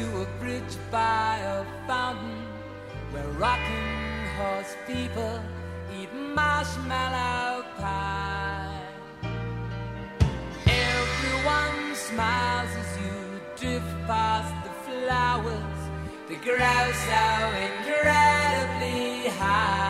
to a bridge by a fountain where rocking horse people eat marshmallow pie. Everyone smiles as you drift past the flowers. The grouse are incredibly high.